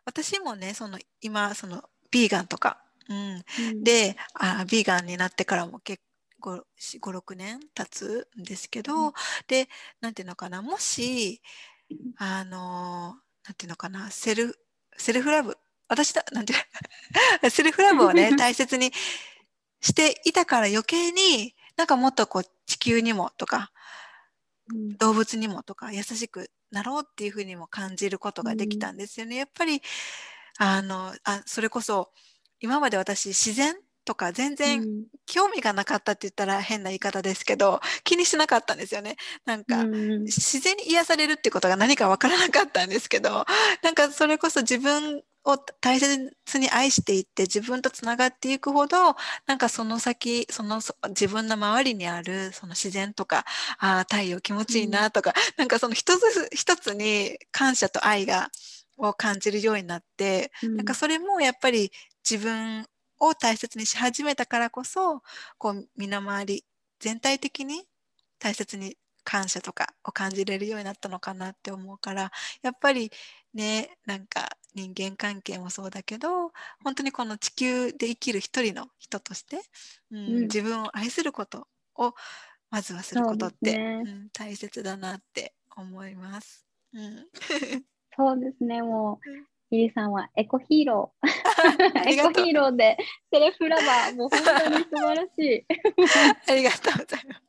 私もねその今そのビーガンとか。うん、うん、であビーガンになってからも結56年経つんですけど、うん、で何ていうのかなもしあの何ていうのかなセルセルフラブ私だなんて セルフラブをね 大切にしていたから余計になんかもっとこう地球にもとか、うん、動物にもとか優しくなろうっていうふうにも感じることができたんですよね。うん、やっぱりあのあそれこそ今まで私自然とか全然興味がなかったって言ったら変な言い方ですけど気にしなかったんですよね。なんか、自然に癒されるってことが何か分からなかったんですけどなんかそれこそ自分を大切に愛していって自分とつながっていくほどなんかその先その自分の周りにあるその自然とかあ太陽気持ちいいなとか、うん、なんかその一つ一つに感謝と愛がを感じるようになって、うん、なんかそれもやっぱり自分を大切にし始めたからこそこう身の回り全体的に大切に感謝とかを感じれるようになったのかなって思うからやっぱりねなんか人間関係もそうだけど本当にこの地球で生きる一人の人として、うん、うん、自分を愛することをまずはすることって、ね、うん、大切だなって思います。うん、そうですねもう ゆりさんはエコヒーロー。エコヒーローでセルフラバー、もう本当に素晴らしい。ありがとうございます。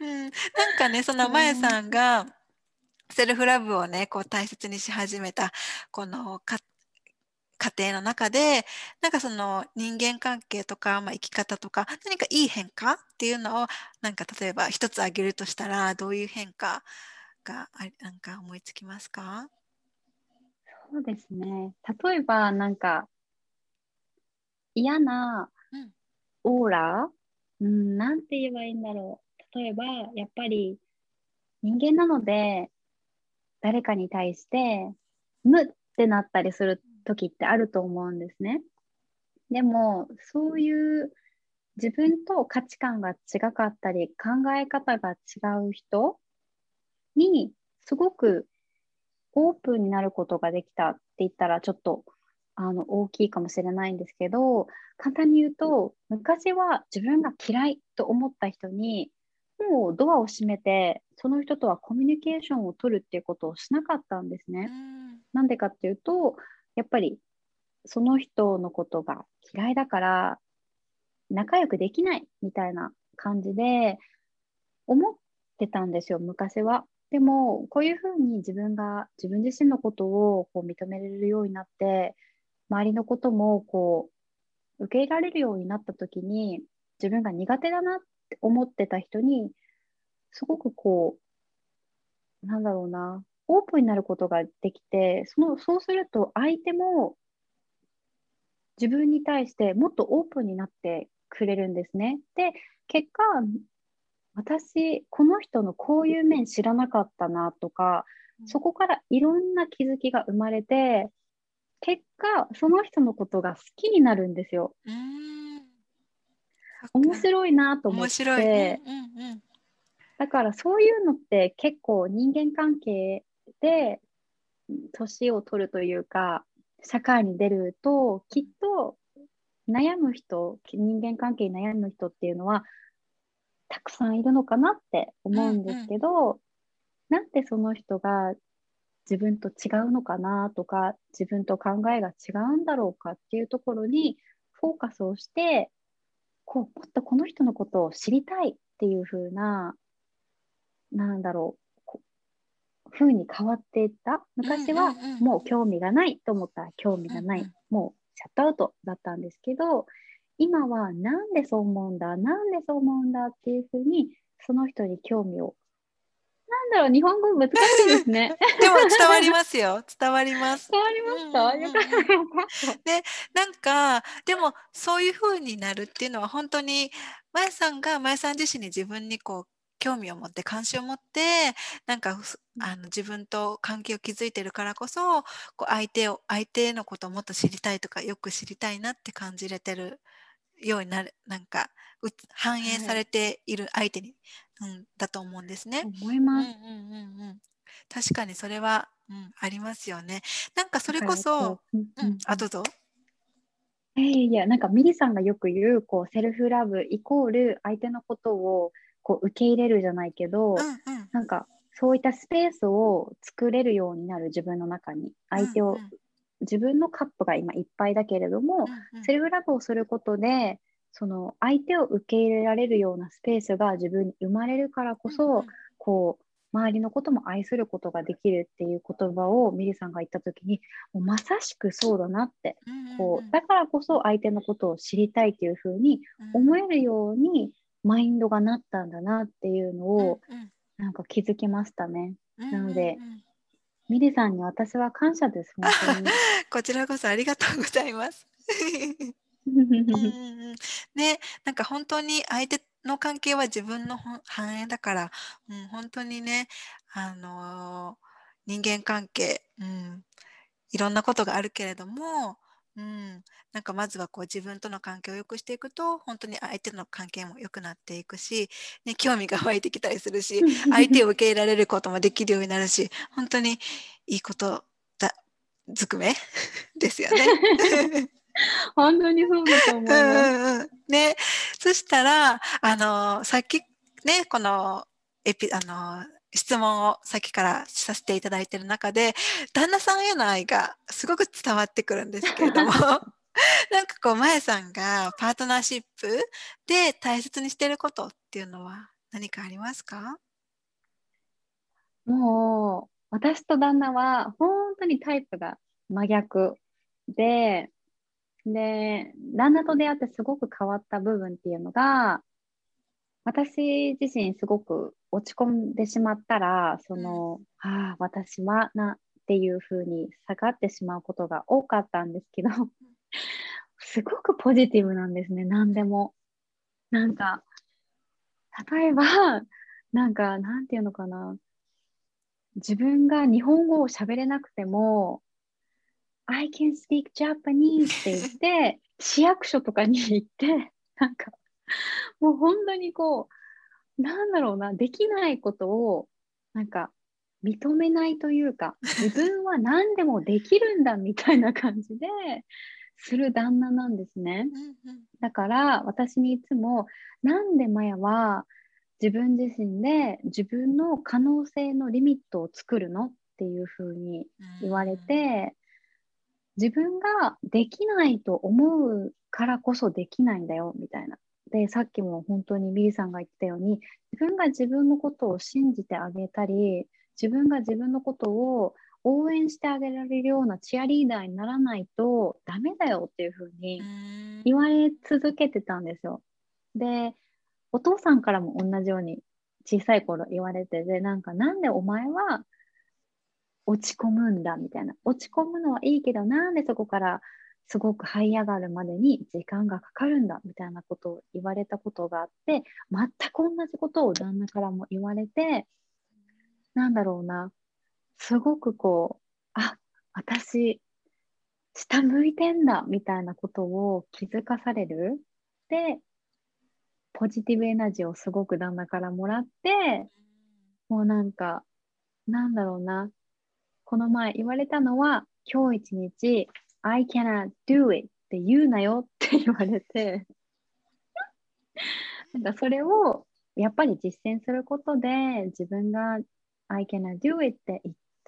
うん、なんかね、そのまえさんがセルフラブをね、こう大切にし始めた、この家庭の中で、なんかその人間関係とか、まあ、生き方とか、何かいい変化っていうのを、なんか例えば一つ挙げるとしたら、どういう変化があなんか思いつきますか？そうですね。例えば、なんか、嫌なオーラ、うん、なんて言えばいいんだろう。例えば、やっぱり人間なので、誰かに対して、無ってなったりする時ってあると思うんですね。でも、そういう自分と価値観が違かったり、考え方が違う人に、すごくオープンになることができたって言ったらちょっとあの大きいかもしれないんですけど簡単に言うと昔は自分が嫌いと思った人にもうドアを閉めてその人とはコミュニケーションを取るっていうことをしなかったんですね。なんでかっていうとやっぱりその人のことが嫌いだから仲良くできないみたいな感じで思ってたんですよ昔は。でも、こういうふうに自分が自分自身のことをこう認められるようになって、周りのこともこう受け入れられるようになった時に、自分が苦手だなって思ってた人に、すごくこう、なんだろうな、オープンになることができて、そのそうすると相手も自分に対してもっとオープンになってくれるんですね。で、結果、私この人のこういう面知らなかったなとか、そこからいろんな気づきが生まれて結果その人のことが好きになるんですよ。面白いなと思って、うんうんうん、だからそういうのって結構人間関係で年を取るというか社会に出るときっと悩む人人間関係に悩む人っていうのはたくさんいるのかなって思うんですけど、うんうん、なんでその人が自分と違うのかなとか自分と考えが違うんだろうかっていうところにフォーカスをしてこうもっとこの人のことを知りたいっていう風ななんだろう風に変わっていった。昔はもう興味がないと思ったら興味がない、もうシャットアウトだったんですけど今はなんでそう思うんだ？なんでそう思うんだっていうふうにその人に興味をなんだろう日本語難しいですね。でも伝わりますよ伝わります。伝わりました？うんうんうん、でなんかでもそういうふうになるっていうのは本当にまやさんがまやさん自身に自分にこう興味を持って関心を持ってなんかあの自分と関係を築いてるからこそこう相手を相手のことをもっと知りたいとかよく知りたいなって感じれてるようになるなんか反映されている相手に、はい、うん、だと思うんですね。思います。うんうんうんうん、確かにそれは、うん、ありますよね。なんかそれこそ、うん、うん、あどうぞ。えー、いやなんかミリさんがよく言うこうセルフラブイコール相手のことをこう受け入れるじゃないけど、うんうん、なんかそういったスペースを作れるようになる自分の中に相手を自分のカップが今いっぱいだけれども、うんうん、セルフラブをすることでその相手を受け入れられるようなスペースが自分に生まれるからこそ、うんうん、こう周りのことも愛することができるっていう言葉をミリさんが言った時にもうまさしくそうだなって、こうだからこそ相手のことを知りたいっていうふうに思えるようにマインドがなったんだなっていうのを、なんか気づきましたね。なので、ミリさんに私は感謝です。本当に こちらこそありがとうございます。うんね、なんか本当に相手の関係は自分の繁栄だから、うん、本当にね、あのー、人間関係、うん、いろんなことがあるけれども、うん、なんかまずはこう自分との関係を良くしていくと本当に相手の関係も良くなっていくし、ね、興味が湧いてきたりするし相手を受け入れられることもできるようになるし本当にいいことだずくめ ですよね。本当にそうだと思います。うんうん、ね、そしたらあのさっきねこのエピあの質問をさっきからさせていただいている中で旦那さんへの愛がすごく伝わってくるんですけれども なんかこう前さんがパートナーシップで大切にしていることっていうのは何かありますか？もう私と旦那は本当にタイプが真逆でで旦那と出会ってすごく変わった部分っていうのが私自身すごく落ち込んでしまったらその、うん、ああ私はなっていうふうに下がってしまうことが多かったんですけど すごくポジティブなんですね何でも。なんか例えばなんかなんていうのかな自分が日本語を喋れなくても I can speak Japanese って言って市役所とかに行ってなんかもう本当にこう、なんだろうな、できないことを、なんか、認めないというか、自分は何でもできるんだみたいな感じでする旦那なんですね。だから私にいつも、なんでマヤは自分自身で自分の可能性のリミットを作るの？っていうふうに言われて、自分ができないと思うからこそできないんだよみたいな。でさっきも本当にミリさんが言ったように自分が自分のことを信じてあげたり自分が自分のことを応援してあげられるようなチアリーダーにならないとダメだよっていうふうに言われ続けてたんですよ。でお父さんからも同じように小さい頃言われてでなんかなんでお前は落ち込むんだみたいな落ち込むのはいいけどなんでそこからすごく這い上がるまでに時間がかかるんだみたいなことを言われたことがあって全く同じことを旦那からも言われてなんだろうな。すごくこうあ私下向いてんだみたいなことを気づかされる。でポジティブエナジーをすごく旦那からもらってもうなんかなんだろうな。この前言われたのは今日一日 I cannot do it って言うなよって言われてなんかそれをやっぱり実践することで自分が I cannot do it って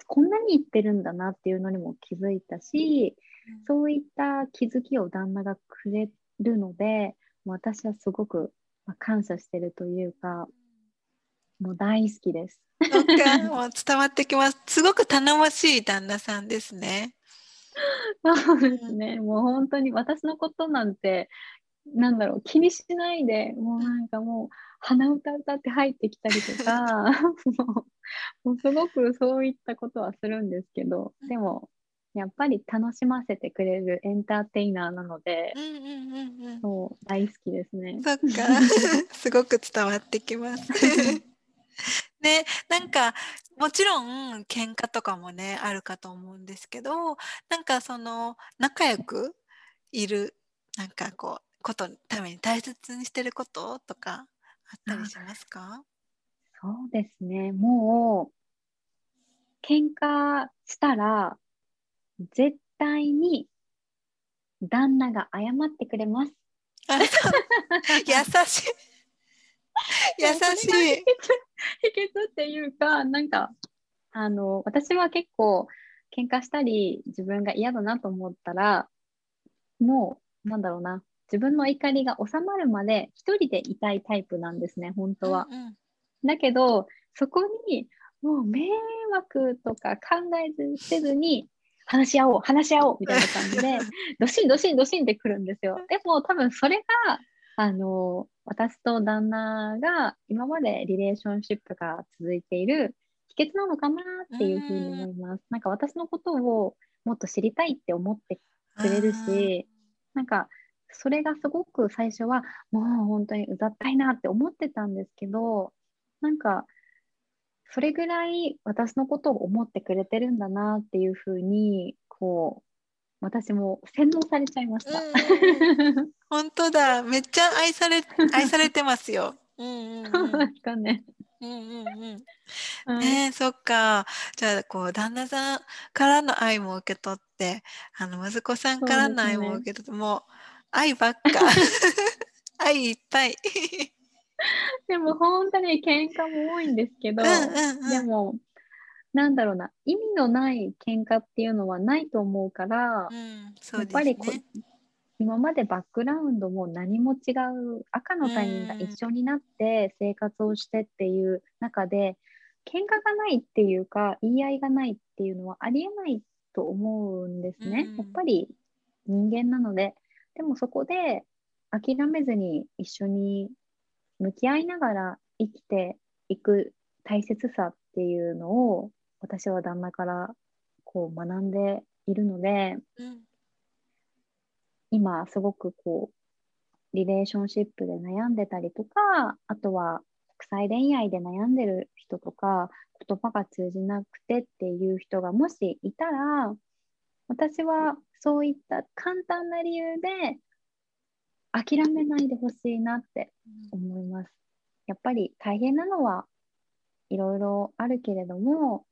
こんなに言ってるんだなっていうのにも気づいたし、そういった気づきを旦那がくれるので私はすごく感謝してるというかもう大好きです。もう伝わってきます。すごく頼もしい旦那さんですね。そうですね。もう本当に私のことなんて、なんだろう、気にしないで、もうなんかもう、鼻歌歌って入ってきたりとか、もうもうすごくそういったことはするんですけど、でも、やっぱり楽しませてくれるエンターテイナーなので、うんうんうんうん、そう大好きですね。そっか、すごく伝わってきます。ね、なんかもちろん喧嘩とかもねあるかと思うんですけどなんかその仲良くいるなんかこうことために大切にしてることとかあったりしますか？そうですね。もう喧嘩したら絶対に旦那が謝ってくれます。優しい 優しい。秘訣っていうか、なんか、あの、私は結構、喧嘩したり、自分が嫌だなと思ったら、もう、なんだろうな、自分の怒りが収まるまで一人でいたいタイプなんですね、本当は。うんうん、だけど、そこに、もう迷惑とか考えずせずに、話し合おう、話し合おうみたいな感じで、どしんどしんどしんってくるんですよ。でも多分それがあの私と旦那が今までリレーションシップが続いている訣なのかなっていうふうに思います。なんか私のことをもっと知りたいって思ってくれるし、なんかそれがすごく最初はもう本当にうざったいなって思ってたんですけど、なんかそれぐらい私のことを思ってくれてるんだなっていうふうにこう私も洗脳されちゃいました。本当だ、めっちゃ愛され愛されてますよ。うんうんうん、そうですかね。うんうんうん。ねそっか。じゃあこう旦那さんからの愛も受け取って、あの息子さんからの愛も受け取って、ね、もう愛ばっか。愛いっぱい。でも本当に喧嘩も多いんですけど、うんうんうん、でもなんだろうな意味のない喧嘩っていうのはないと思うから、うんね、やっぱり今までバックグラウンドも何も違う赤の他人が一緒になって生活をしてっていう中で、喧嘩がないっていうか言い合いがないっていうのはありえないと思うんですね。やっぱり人間なので。でもそこで諦めずに一緒に向き合いながら生きていく大切さっていうのを私は旦那からこう学んでいるので、うん、今すごくこうリレーションシップで悩んでたりとかあとは国際恋愛で悩んでる人とか言葉が通じなくてっていう人がもしいたら私はそういった簡単な理由で諦めないでほしいなって思います。やっぱり大変なのはいろいろあるけれども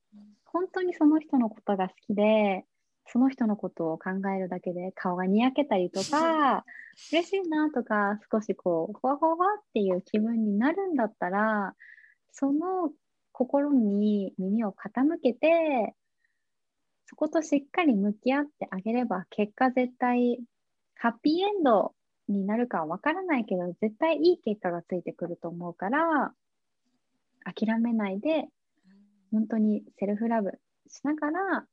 本当にその人のことが好きでその人のことを考えるだけで顔がにやけたりとか 嬉しいなとか少しこうふわふわっていう気分になるんだったらその心に耳を傾けてそことしっかり向き合ってあげれば結果絶対ハッピーエンドになるかはわからないけど絶対いい結果がついてくると思うから諦めないで本当にセルフラブしながら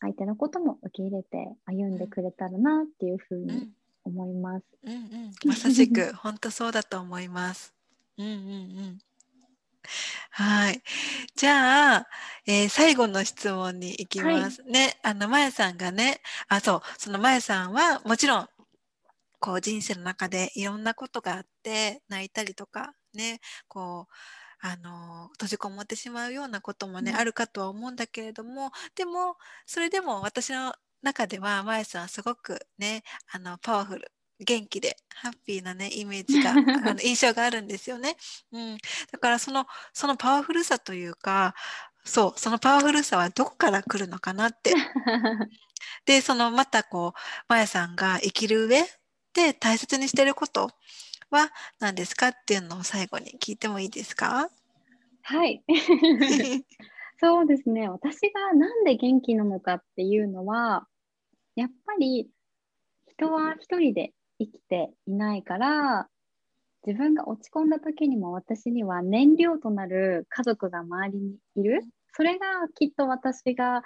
相手のことも受け入れて歩んでくれたらなっていうふうに思います。うんうん、まさしく 本当そうだと思います。うんうんうんはい。じゃあ、えー、最後の質問に行きます。はい、ね、あの、まやさんがね、あ、そう、そのまやさんはもちろん、こう人生の中でいろんなことがあって泣いたりとかね、こう、あの閉じこもってしまうようなこともね、うん、あるかとは思うんだけれどもでもそれでも私の中ではまやさんはすごくねあのパワフル元気でハッピーなねイメージがあの 印象があるんですよね、うん、だからそのそのパワフルさというかそうそのパワフルさはどこから来るのかなって。でそのまたこうまやさんが生きる上で大切にしてることは何ですかっていうのを最後に聞いてもいいですか？はい。そうですね。私がなんで元気なのかっていうのは、やっぱり人は一人で生きていないから、自分が落ち込んだ時にも私には燃料となる家族が周りにいる。それがきっと私が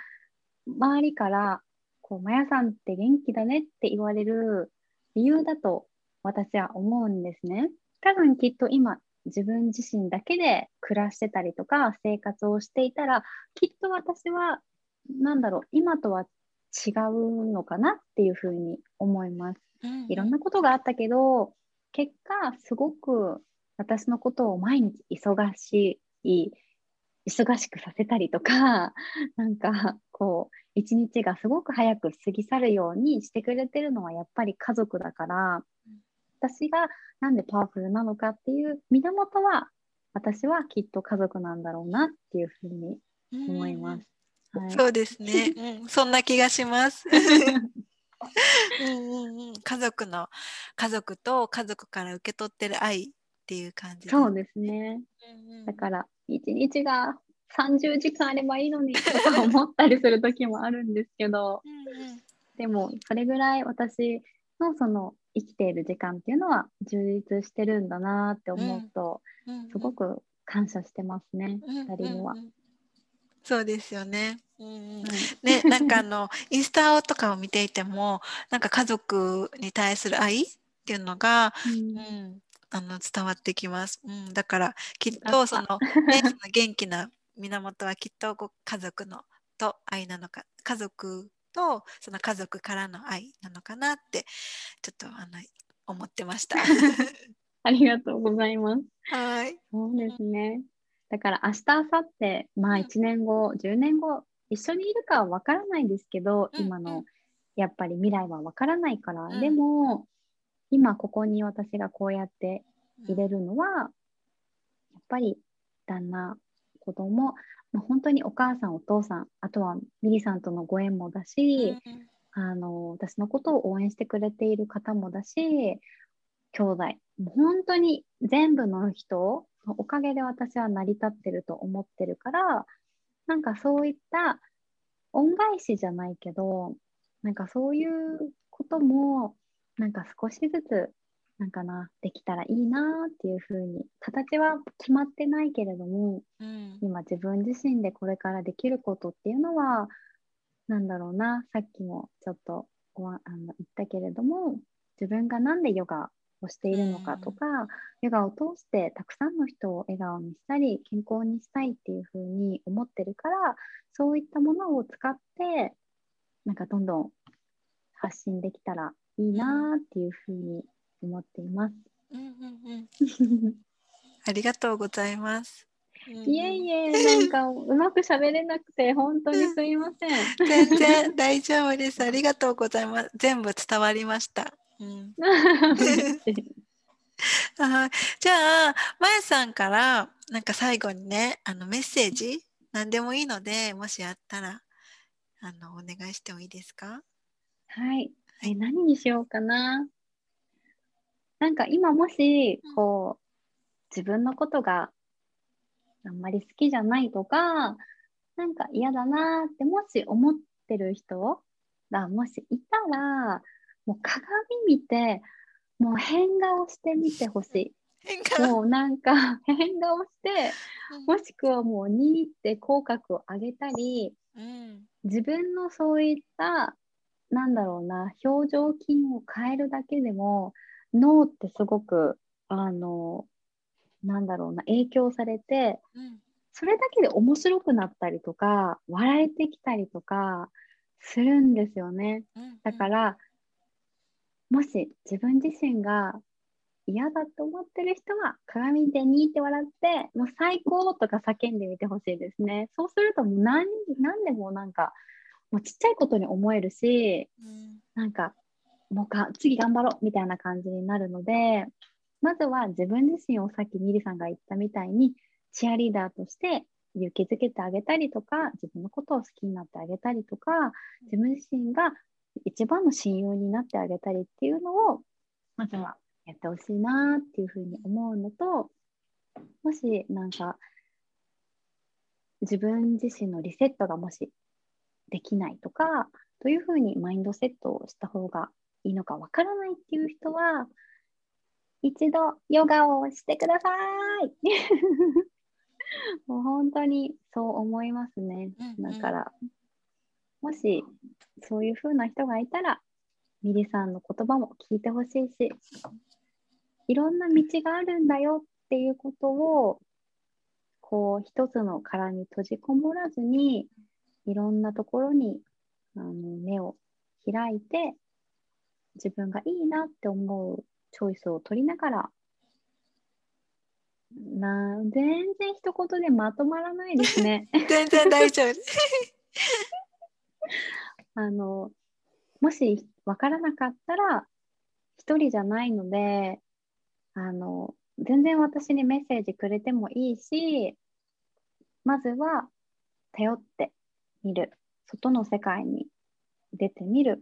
周りからこう、まやさんって元気だねって言われる理由だと私は思うんですね。多分きっと今自分自身だけで暮らしてたりとか生活をしていたらきっと私は何だろう今とは違うのかなっていうふうに思います。いろんなことがあったけど結果すごく私のことを毎日忙しい忙しくさせたりとか なんかこう一日がすごく早く過ぎ去るようにしてくれてるのはやっぱり家族だから私がなんでパワフルなのかっていう源は私はきっと家族なんだろうなっていうふうに思います。はい、そうですね、うん、そんな気がします。うんうんうん、家族の家族と家族から受け取ってる愛っていう感じそうですね、うんうん、だから一日が30時間あればいいのにとか思ったりする時もあるんですけど。うん、でもそれぐらい私のその生きている時間っていうのは充実してるんだなって思うと、すごく感謝してますね、うん、2人には。そうですよね。うん、ね、なんかあのインスタとかを見ていても、なんか家族に対する愛っていうのが、うん、うん、あの伝わってきます。うん、だからきっとその、ね、その元気な源はきっとご家族のと愛なのか家族とその家族からの愛なのかなってちょっとあの思ってました。ありがとうございます。はい。そうですね。だから明日、明後日、まあ1年後、うん、10年後、一緒にいるかはわからないですけど、うん、今のやっぱり未来はわからないから、うん、でも今ここに私がこうやって入れるのは、やっぱり旦那、子供、まあ、本当にお母さん、お父さん、あとはミリさんとのご縁もだし、あの私のことを応援してくれている方もだし、兄弟、本当に全部の人のおかげで私は成り立ってると思ってるから、なんかそういった恩返しじゃないけど、なんかそういうことも、なんか少しずつ、なんかな、できたらいいなっていうふうに、形は決まってないけれども、うん、今自分自身でこれからできることっていうのは、なんだろうな、さっきもちょっとあの言ったけれども、自分がなんでヨガをしているのかとか、うん、ヨガを通してたくさんの人を笑顔にしたり健康にしたいっていうふうに思ってるからそういったものを使ってなんかどんどん発信できたらいいなっていうふうに思っています。うんうんうん、ありがとうございます。いえいえ、なんかうまく喋れなくて本当にすいません。全然大丈夫です。ありがとうございます。全部伝わりました。うん、あじゃあ、まやさんからなんか最後にね、あのメッセージ何でもいいので、もしあったらあのお願いしてもいいですか？はい。え何にしようかな？なんか今もし、こう、自分のことがあんまり好きじゃないとか、なんか嫌だなってもし思ってる人がもしいたら、もう鏡見て、もう変顔してみてほしい。もうなんか変顔して、もしくはもうにって口角を上げたり、うん、自分のそういったなんだろうな表情筋を変えるだけでも脳ってすごくあのなんだろうな影響されて、うん、それだけで面白くなったりとか笑えてきたりとかするんですよね。うんうん、だからもし自分自身が嫌だと思ってる人は鏡でにって笑ってもう最高とか叫んでみてほしいですね。そうするともう何何でもなんかもうちっちゃいことに思えるし、うん、なんかもうか次頑張ろうみたいな感じになるのでまずは自分自身をさっきミリさんが言ったみたいにチアリーダーとして勇気づけてあげたりとか自分のことを好きになってあげたりとか自分自身が一番の親友になってあげたりっていうのをまずはやってほしいなっていうふうに思うのともしなんか自分自身のリセットがもしできないとかどういうふうにマインドセットをした方がいいのかわからないっていう人は一度ヨガをしてください。もう本当にそう思いますね、だからもしそういうふうな人がいたらミリさんの言葉も聞いてほしいしいろんな道があるんだよっていうことをこう一つの殻に閉じこもらずにいろんなところにあの目を開いて自分がいいなって思うチョイスを取りながらな全然一言でまとまらないですね。全然大丈夫。あのもし分からなかったら一人じゃないのであの全然私にメッセージくれてもいいしまずは頼ってみる外の世界に出てみる、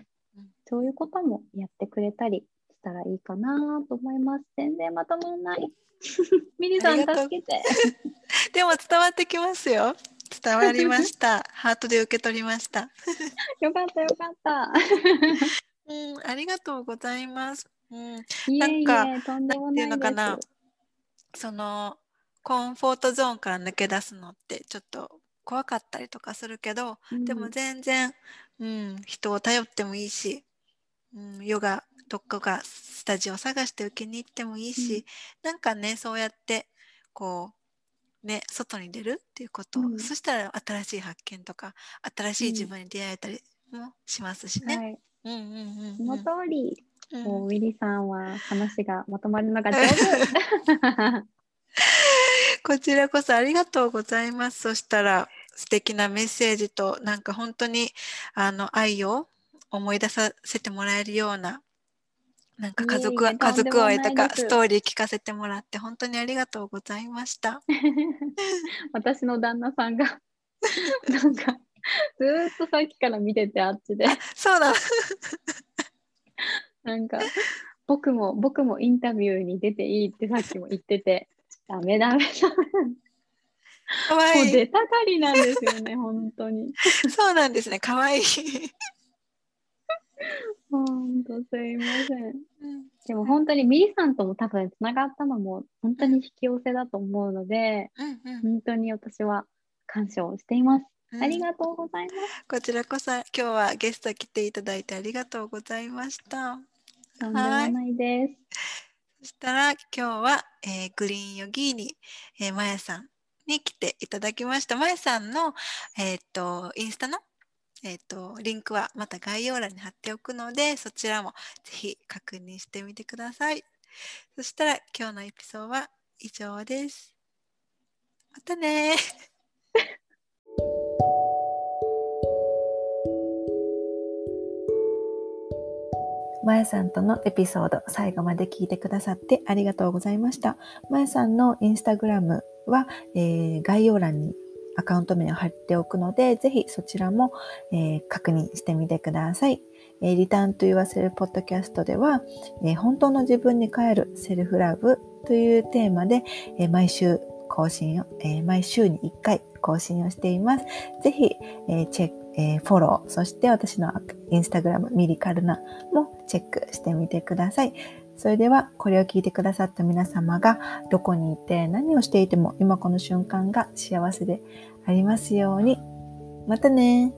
そういうこともやってくれたりしたらいいかなと思います。全然まとまらない。ミリさん助けて。でも伝わってきますよ。伝わりました。ハートで受け取りました。よかったよかった。うん、ありがとうございます。うん、なんかとんでもないいうのかな。そのコンフォートゾーンから抜け出すのってちょっと怖かったりとかするけど、うん、でも全然、うん、人を頼ってもいいし、うん、ヨガどこかスタジオ探して受けに行ってもいいし、うん、なんかねそうやってこうね、外に出るっていうこと、うん、そしたら新しい発見とか新しい自分に出会えたりもしますしね。はい、うんうんうん、その通り、うん、もうウィリさんは話がまとまるのが上手。こちらこそありがとうございます。そしたら素敵なメッセージとなんか本当にあの愛を思い出させてもらえるようななんか家族家族愛とかストーリー聞かせてもらって本当にありがとうございました。私の旦那さんが なんかずっとさっきから見ててあっちで。そうだ。なんか僕も僕もインタビューに出ていいってさっきも言っててダメダメダメ。かわいい。もう出たがりなんですよね本当に。そうなんですね。かわいい。本当すいません。でも本当にミリさんとも多分つながったのも本当に引き寄せだと思うので、うんうん、本当に私は感謝をしています。ありがとうございます。こちらこそ今日はゲスト来ていただいてありがとうございました。とんでもないです。そしたら今日は、えー、グリーンヨギーに、えー、まやさんに来ていただきました。まやさんの、えー、っとインスタのえっ、ー、と、リンクはまた概要欄に貼っておくので、そちらもぜひ確認してみてください。そしたら今日のエピソードは以上です。またね まやさんとのエピソード最後まで聞いてくださってありがとうございました。まやさんのインスタグラムは、えー、概要欄にアカウント名を貼っておくので、ぜひそちらも、えー、確認してみてください。えー、リターンと言わせるポッドキャストでは、えー、本当の自分に帰るセルフラブというテーマで、えー、毎週更新を、え毎週に1回更新をしています。ぜひ、えチェック、えフォロー、そして私のインスタグラムミリカルナもチェックしてみてください。それでは、これを聞いてくださった皆様が、どこにいて何をしていても、今この瞬間が幸せでありますように。またね